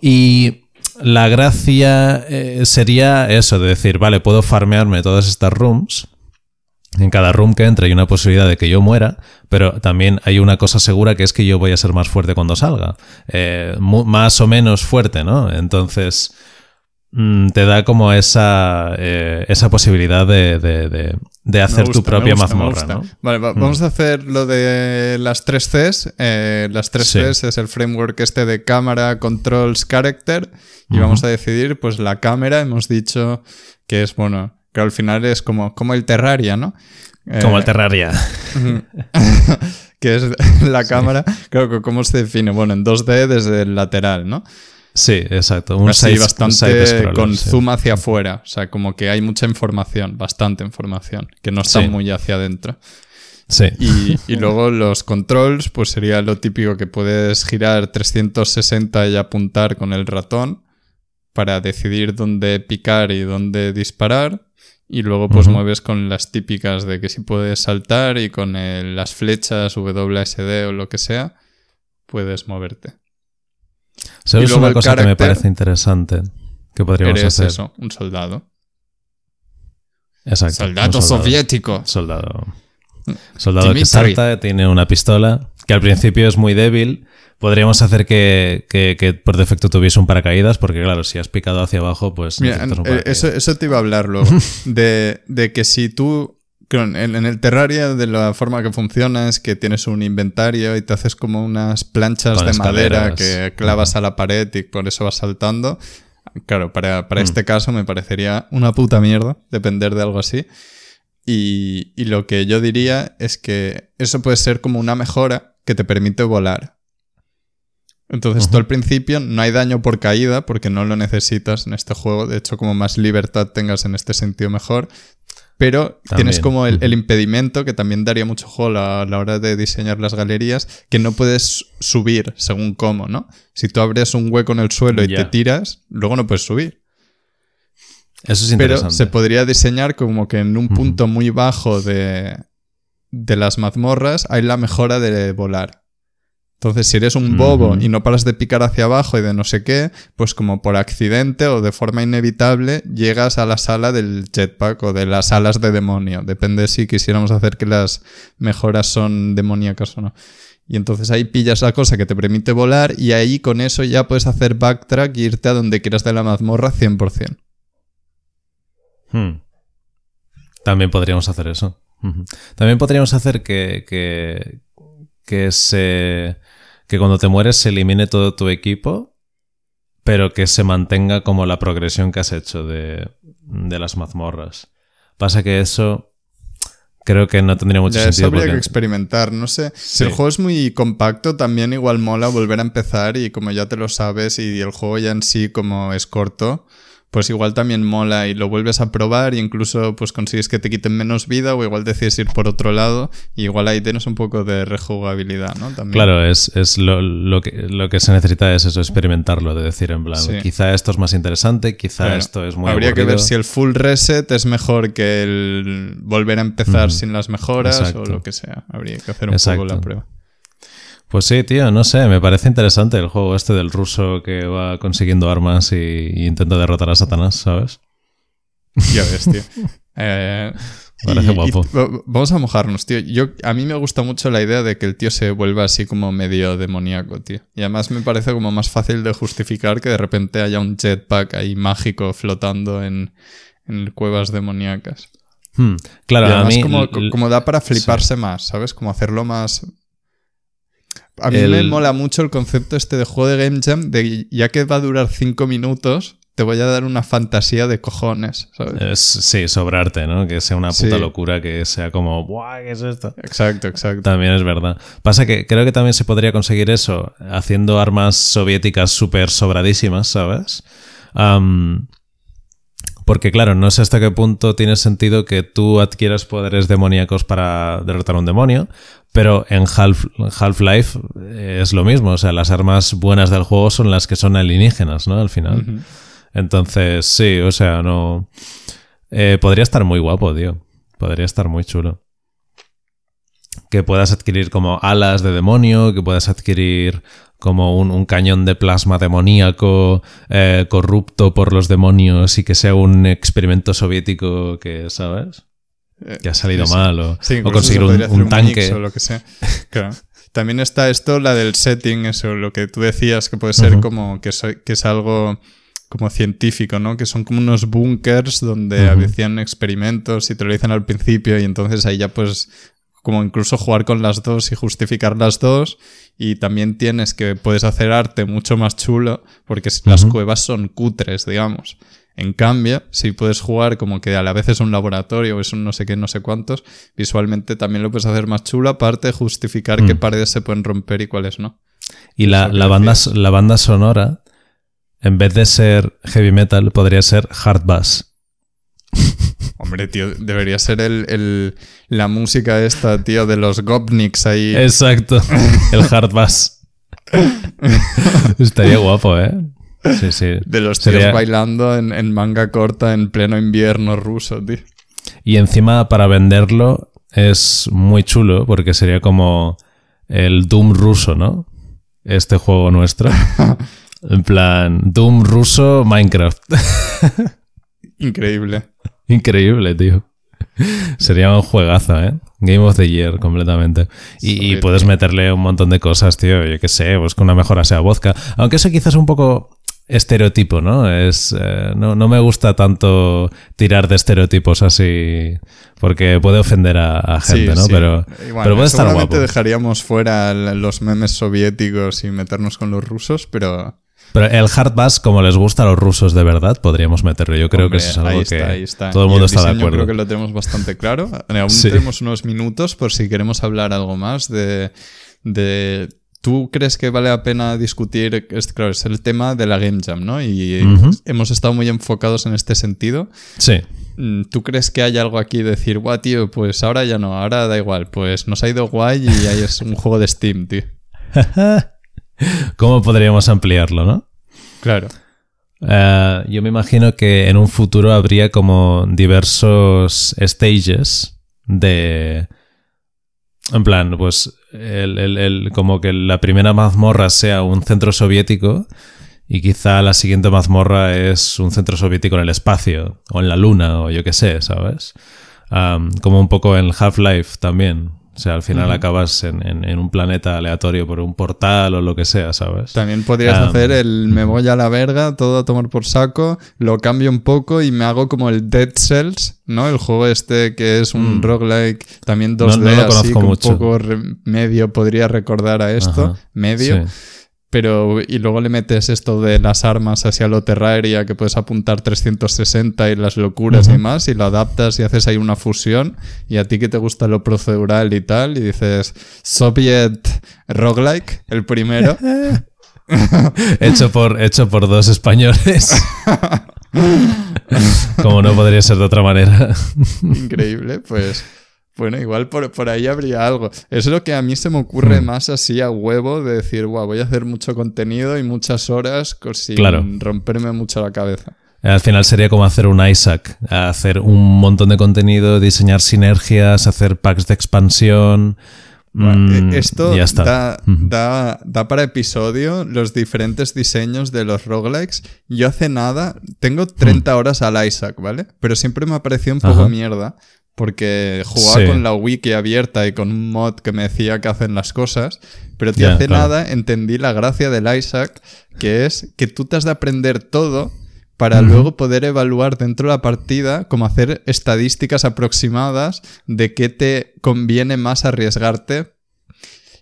y la gracia eh, sería eso, de decir, vale, puedo farmearme todas estas rooms. En cada room que entre hay una posibilidad de que yo muera, pero también hay una cosa segura que es que yo voy a ser más fuerte cuando salga. Eh, más o menos fuerte, ¿no? Entonces, te da como esa, eh, esa posibilidad de, de- de- de hacer gusta, tu propia gusta, mazmorra. ¿no? Mm. Vale, va- vamos a hacer lo de las tres Cs. Eh, las tres Sí. Cs es el framework este de cámara, controls, character. Y vamos a decidir, pues la cámara, hemos dicho que es, bueno, que al final es como, como el Terraria, ¿no? Como Eh, el Terraria. que es la cámara. Creo que cómo se define. Bueno, en 2D desde el lateral, ¿no? Sí, exacto. Un Así side- bastante side-scroller, con sí. zoom hacia afuera. O sea, como que hay mucha información, bastante información, que no está Sí. muy hacia adentro. Sí. Y, y luego los controls, pues sería lo típico que puedes girar 360 y apuntar con el ratón para decidir dónde picar y dónde disparar. Y luego pues mueves con las típicas de que si puedes saltar y con el- las flechas WSD o lo que sea, puedes moverte. ¿Sabes una cosa que me parece interesante que podríamos Eres hacer? eso, un soldado. Exacto. Soldado soviético. Soldado. Soldado que salta, tiene una pistola, que al principio es muy débil. Podríamos hacer que, que- que por defecto tuviese un paracaídas, porque claro, si has picado hacia abajo, pues Mira, un eh, eso, eso te iba a hablar luego. de, de que si tú. En, en el Terraria, de la forma que funciona es que tienes un inventario y te haces como unas planchas Con de madera que clavas a la pared y por eso vas saltando. Claro, para, para Mm. este caso me parecería una puta mierda depender de algo así. Y, y lo que yo diría es que eso puede ser como una mejora que te permite volar. Entonces tú Ujú. al principio no hay daño por caída porque no lo necesitas en este juego. De hecho, como más libertad tengas en este sentido mejor. Pero tienes como el, impedimento que también daría mucho juego a, la hora de diseñar las galerías, que no puedes subir según cómo, ¿no? Si tú abres un hueco en el suelo y te tiras, luego no puedes subir. Eso es Pero interesante. se podría diseñar como que en un punto muy bajo de, de las mazmorras hay la mejora de volar. Entonces, si eres un bobo y no paras de picar hacia abajo y de no sé qué, pues como por accidente o de forma inevitable llegas a la sala del jetpack o de las alas de demonio. Depende si quisiéramos hacer que las mejoras son demoníacas o no. Y entonces ahí pillas la cosa que te permite volar y ahí con eso ya puedes hacer backtrack y irte a donde quieras de la mazmorra 100%. Hmm. También podríamos hacer eso. También podríamos hacer que, que, que se que cuando te mueres se elimine todo tu equipo, pero que se mantenga como la progresión que has hecho de, de las mazmorras. Pasa que eso creo que no tendría mucho Ya, eso sentido. habría que porque- experimentar, no sé. Sí. Si el juego es muy compacto, también igual mola volver a empezar y como ya te lo sabes y el juego ya en sí como es corto, pues igual también mola y lo vuelves a probar y incluso pues consigues que te quiten menos vida o igual decides ir por otro lado y igual ahí tienes un poco de rejugabilidad, ¿no? También. Claro, es, es lo, lo que, lo que se necesita es eso, experimentarlo, de decir en plan, Sí. quizá esto es más interesante, quizá Claro. esto es muy Habría que ver si el full reset es mejor que el volver a empezar sin las mejoras Exacto. o lo que sea. Habría que hacer un Exacto. poco la prueba. Pues sí, tío, no sé, me parece interesante el juego este del ruso que va consiguiendo armas y, y intenta derrotar a Satanás, ¿sabes? Ya ves, tío. Eh, Parece y- guapo. y vamos a mojarnos, tío. Yo, a mí me gusta mucho la idea de que el tío se vuelva así como medio demoníaco, tío. Y además me parece como más fácil de justificar que de repente haya un jetpack ahí mágico flotando en, en cuevas demoníacas. Hmm, Claro, y a además mí... como, como da para fliparse más, ¿sabes? Como hacerlo más... A mí El- me mola mucho el concepto este de juego de Game Jam, de ya que va a durar cinco minutos, te voy a dar una fantasía de cojones, ¿sabes? es- sí, sobrarte, ¿no? Que sea una puta Sí. locura, que sea como, ¡buah, qué es esto! Exacto, exacto. También es verdad. Pasa que creo que también se podría conseguir eso haciendo armas soviéticas súper sobradísimas, ¿sabes? Porque claro, no sé hasta qué punto tiene sentido que tú adquieras poderes demoníacos para derrotar a un demonio, pero en Half- Half-Life eh, es lo mismo. O sea, las armas buenas del juego son las que son alienígenas, ¿no? Al final. Entonces, sí, o sea, no... eh, podría estar muy guapo, tío. Podría estar muy chulo. Que puedas adquirir como alas de demonio, que puedas adquirir como un, un cañón de plasma demoníaco eh, corrupto por los demonios y que sea un experimento soviético que, ¿sabes? Eh, Que ha salido sí, mal o, Sí, o conseguir se un, un tanque. o lo que sea. Claro. También está esto, la del setting, eso, lo que tú decías, que puede ser como que, so- que es algo como científico, ¿no? Que son como unos bunkers donde Ujú. hacían experimentos y te lo dicen al principio y entonces ahí ya pues como incluso jugar con las dos y justificar las dos y también tienes que puedes hacer arte mucho más chulo porque las cuevas son cutres, digamos. En cambio, si puedes jugar como que a la vez es un laboratorio o es un no sé qué, no sé cuántos, visualmente también lo puedes hacer más chulo, aparte de justificar Mm. qué paredes se pueden romper y cuáles no. Y la, la banda, la banda sonora, en vez de ser heavy metal, podría ser hard bass. Hombre, tío, debería ser el, el- la música esta, tío, de los Gopniks ahí. Exacto, el hard bass. Estaría guapo, ¿eh? Sí, sí. De los tíos Sería- bailando en, en manga corta en pleno invierno ruso, tío. Y encima para venderlo es muy chulo porque sería como el Doom ruso, ¿no? Este juego nuestro. En plan, Doom ruso Minecraft. Increíble. Increíble, tío. Sería un juegazo, ¿eh? Game of the Year, completamente. Y, puedes meterle un montón de cosas, tío. Yo qué sé, pues que una mejora sea vodka. Aunque eso quizás es un poco estereotipo, ¿no? Es, eh, no, no me gusta tanto tirar de estereotipos así, porque puede ofender a, a gente, Sí, ¿no? sí. Pero, bueno, pero puede estar guapo. dejaríamos fuera los memes soviéticos y meternos con los rusos, pero Pero el hard bass, como les gusta a los rusos de verdad, podríamos meterlo. Yo creo Hombre, que eso es algo ahí que está, ahí está. todo el mundo está de acuerdo. Creo que lo tenemos bastante claro. Aún Sí. tenemos unos minutos por si queremos hablar algo más de, de- ¿Tú crees que vale la pena discutir? Es, claro, es el tema de la Game Jam, ¿no? Y hemos estado muy enfocados en este sentido. Sí. Mm, ¿Tú crees que hay algo aquí de decir, guau, tío, pues ahora ya no, ahora da igual, pues nos ha ido guay y ahí es un juego de Steam, tío? ¿Cómo podríamos ampliarlo, no? Claro. Eh, yo me imagino que en un futuro habría como diversos stages de... En plan, pues el, el- el- como que la primera mazmorra sea un centro soviético y quizá la siguiente mazmorra es un centro soviético en el espacio o en la luna o yo qué sé, ¿sabes? Como un poco en Half-Life también. O sea, al final acabas en, en- en un planeta aleatorio por un portal o lo que sea, ¿sabes? También podrías Um, hacer el me voy a la verga, todo a tomar por saco, lo cambio un poco y me hago como el Dead Cells, ¿no? El juego este que es un Mm. roguelike, también No- 2D, no así que un mucho. poco medio podría recordar a esto, Ajá. medio, Sí. Pero y luego le metes esto de las armas hacia lo Terraria, que puedes apuntar 360 y las locuras y más, y lo adaptas y haces ahí una fusión, y a ti que te gusta lo procedural y tal, y dices Soviet roguelike, el primero. hecho, por, hecho por dos españoles. Como no podría ser de otra manera. Increíble, pues bueno, igual por, por ahí habría algo. Es lo que a mí se me ocurre Hmm. más así a huevo de decir, "Buah, voy a hacer mucho contenido y muchas horas sin Claro. romperme mucho la cabeza. Al final sería como hacer un Isaac, hacer un montón de contenido, diseñar sinergias, hacer packs de expansión, Mm, Esto ya está. Da, da- da para episodio los diferentes diseños de los roguelikes. Yo hace nada, tengo 30 horas al Isaac, ¿vale? Pero siempre me ha parecido un poco Ajá. mierda. Porque jugaba Sí. con la wiki abierta y con un mod que me decía que hacen las cosas. Pero Ya, hace claro. nada entendí la gracia del Isaac, que es que tú te has de aprender todo para luego poder evaluar dentro de la partida, como hacer estadísticas aproximadas de qué te conviene más arriesgarte.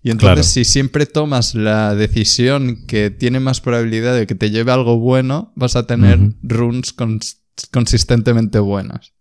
Y entonces, Claro. si siempre tomas la decisión que tiene más probabilidad de que te lleve algo bueno, vas a tener runs cons- consistentemente buenas.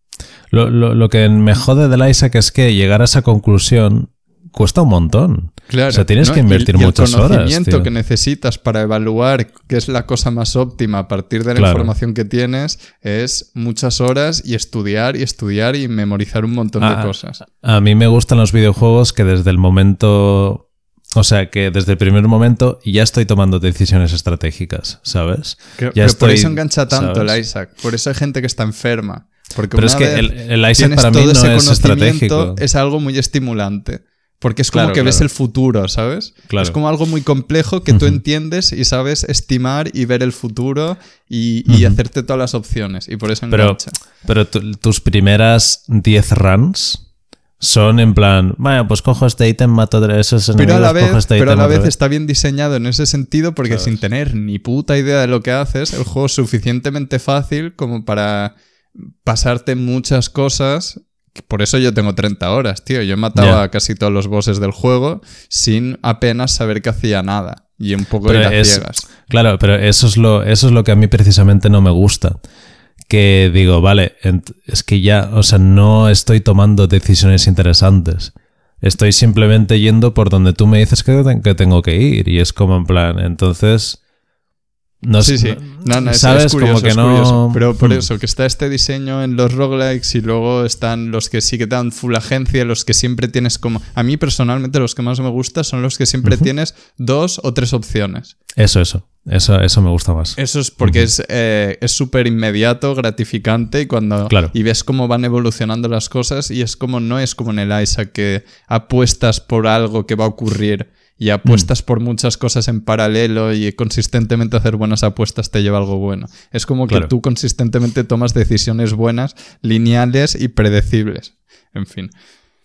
Lo, lo- lo que me jode del Isaac es que llegar a esa conclusión cuesta un montón. Claro. O sea, tienes ¿no? que invertir Y- muchas el horas, conocimiento tío. que necesitas para evaluar qué es la cosa más óptima a partir de la Claro. información que tienes es muchas horas y estudiar y estudiar y memorizar un montón Ah, de cosas. A mí me gustan los videojuegos que desde el momento... O sea, que desde el primer momento ya estoy tomando decisiones estratégicas, ¿sabes? Ya pero por eso engancha tanto ¿sabes? el Isaac. Por eso hay gente que está enferma. Porque Pero es una que vez el, el para mí no es estratégico. es algo muy estimulante. Porque es como Claro, que ves el futuro, ¿sabes? Claro. Es como algo muy complejo que tú entiendes y sabes estimar y ver el futuro y, hacerte todas las opciones. Y por eso Pero, engancha. pero tu- tus primeras 10 runs son en plan, bueno, pues cojo este ítem, mato a esos Pero a enemigos, la vez, cojo este pero a la vez vez. está bien diseñado en ese sentido porque sin tener ni puta idea de lo que haces, el juego es suficientemente fácil como para pasarte muchas cosas. Por eso yo tengo 30 horas, tío. Yo he matado Ya. a casi todos los bosses del juego sin apenas saber que hacía nada. Y un poco Pero a es- ciegas. Claro, pero eso es lo, eso es lo que a mí precisamente no me gusta. Que digo, vale, es que ya, o sea, no estoy tomando decisiones interesantes. Estoy simplemente yendo por donde tú me dices que, te- que tengo que ir. Y es como en plan, entonces. No Sí, sé- sí. No, no, es, ¿Sabes? es curioso, como que es no. Pero por Hmm. eso, que está este diseño en los roguelikes y luego están los que sí que te dan full agencia, los que siempre tienes como... A mí personalmente los que más me gustan son los que siempre tienes dos o tres opciones. Eso, eso. Eso, eso me gusta más. Eso es porque es eh, es súper inmediato, gratificante y cuando... Claro. Y ves cómo van evolucionando las cosas y es como... No es como en el Isaac que apuestas por algo que va a ocurrir y apuestas por muchas cosas en paralelo y consistentemente hacer buenas apuestas te lleva a algo bueno. Es como que Claro. tú consistentemente tomas decisiones buenas, lineales y predecibles. En fin.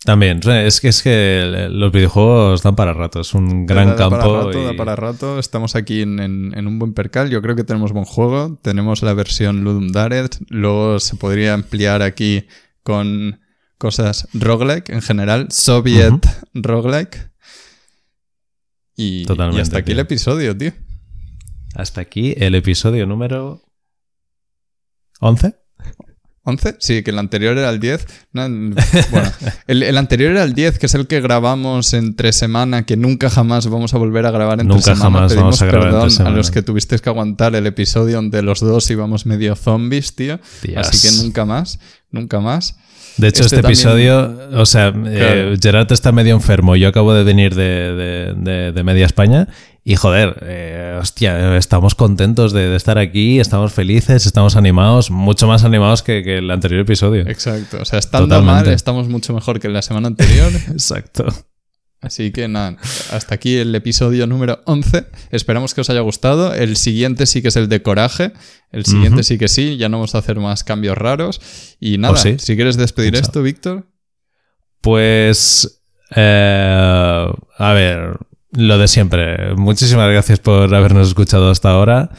También, es que, es que los videojuegos dan para rato. Es un gran Da- da campo. Para rato, y- da para rato. Estamos aquí en, en- en un buen percal. Yo creo que tenemos buen juego. Tenemos la versión Ludum Dare. Luego se podría ampliar aquí con cosas roguelike en general. Soviet roguelike. Y, hasta aquí tío. el episodio, tío. Hasta aquí el episodio número 11. ¿11? Sí, que el anterior era el 10. No, bueno, el, el anterior era el 10, que es el que grabamos entre semana, que nunca jamás vamos a volver a grabar entre Nunca semana. jamás Pedimos vamos a grabar entre perdón a los que tuvisteis que aguantar el episodio donde los dos íbamos medio zombies, tío. Dios. Así que nunca más, nunca más. De hecho, Este este, también- episodio, o sea, eh, Gerard está medio enfermo. Yo acabo de venir de, de- de- de media España y, joder, eh, hostia, estamos contentos de, estar aquí, estamos felices, estamos animados, mucho más animados que, que el anterior episodio. Exacto. O sea, estando Totalmente. mal, estamos mucho mejor que la semana anterior. Exacto. Así que nada, hasta aquí el episodio número 11. Esperamos que os haya gustado. El siguiente sí que es el de coraje. El siguiente sí que sí. Ya no vamos a hacer más cambios raros. Y nada, ¿O sí? si quieres despedir esto, Víctor. Pues, eh, a ver, lo de siempre. Muchísimas gracias por habernos escuchado hasta ahora.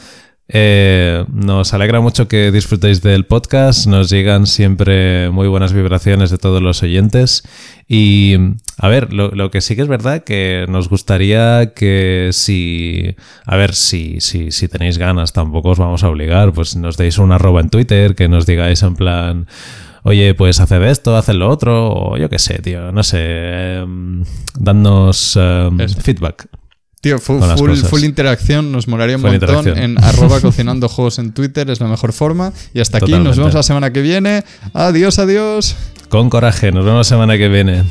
Eh, nos alegra mucho que disfrutéis del podcast. Nos llegan siempre muy buenas vibraciones de todos los oyentes. Y, a ver, lo, lo que sí que es verdad que nos gustaría que si, a ver, si, si, si tenéis ganas, tampoco os vamos a obligar, pues nos deis un arroba en Twitter, que nos digáis en plan, oye, pues haced esto, haced lo otro, o yo qué sé, tío, no sé, em, dadnos em, feedback. Tío, full, cosas. full interacción. Nos molaría un Full montón. En arroba cocinando juegos en Twitter es la mejor forma. Y hasta aquí. Nos vemos la semana que viene. Adiós, adiós. Con coraje, nos vemos la semana que viene.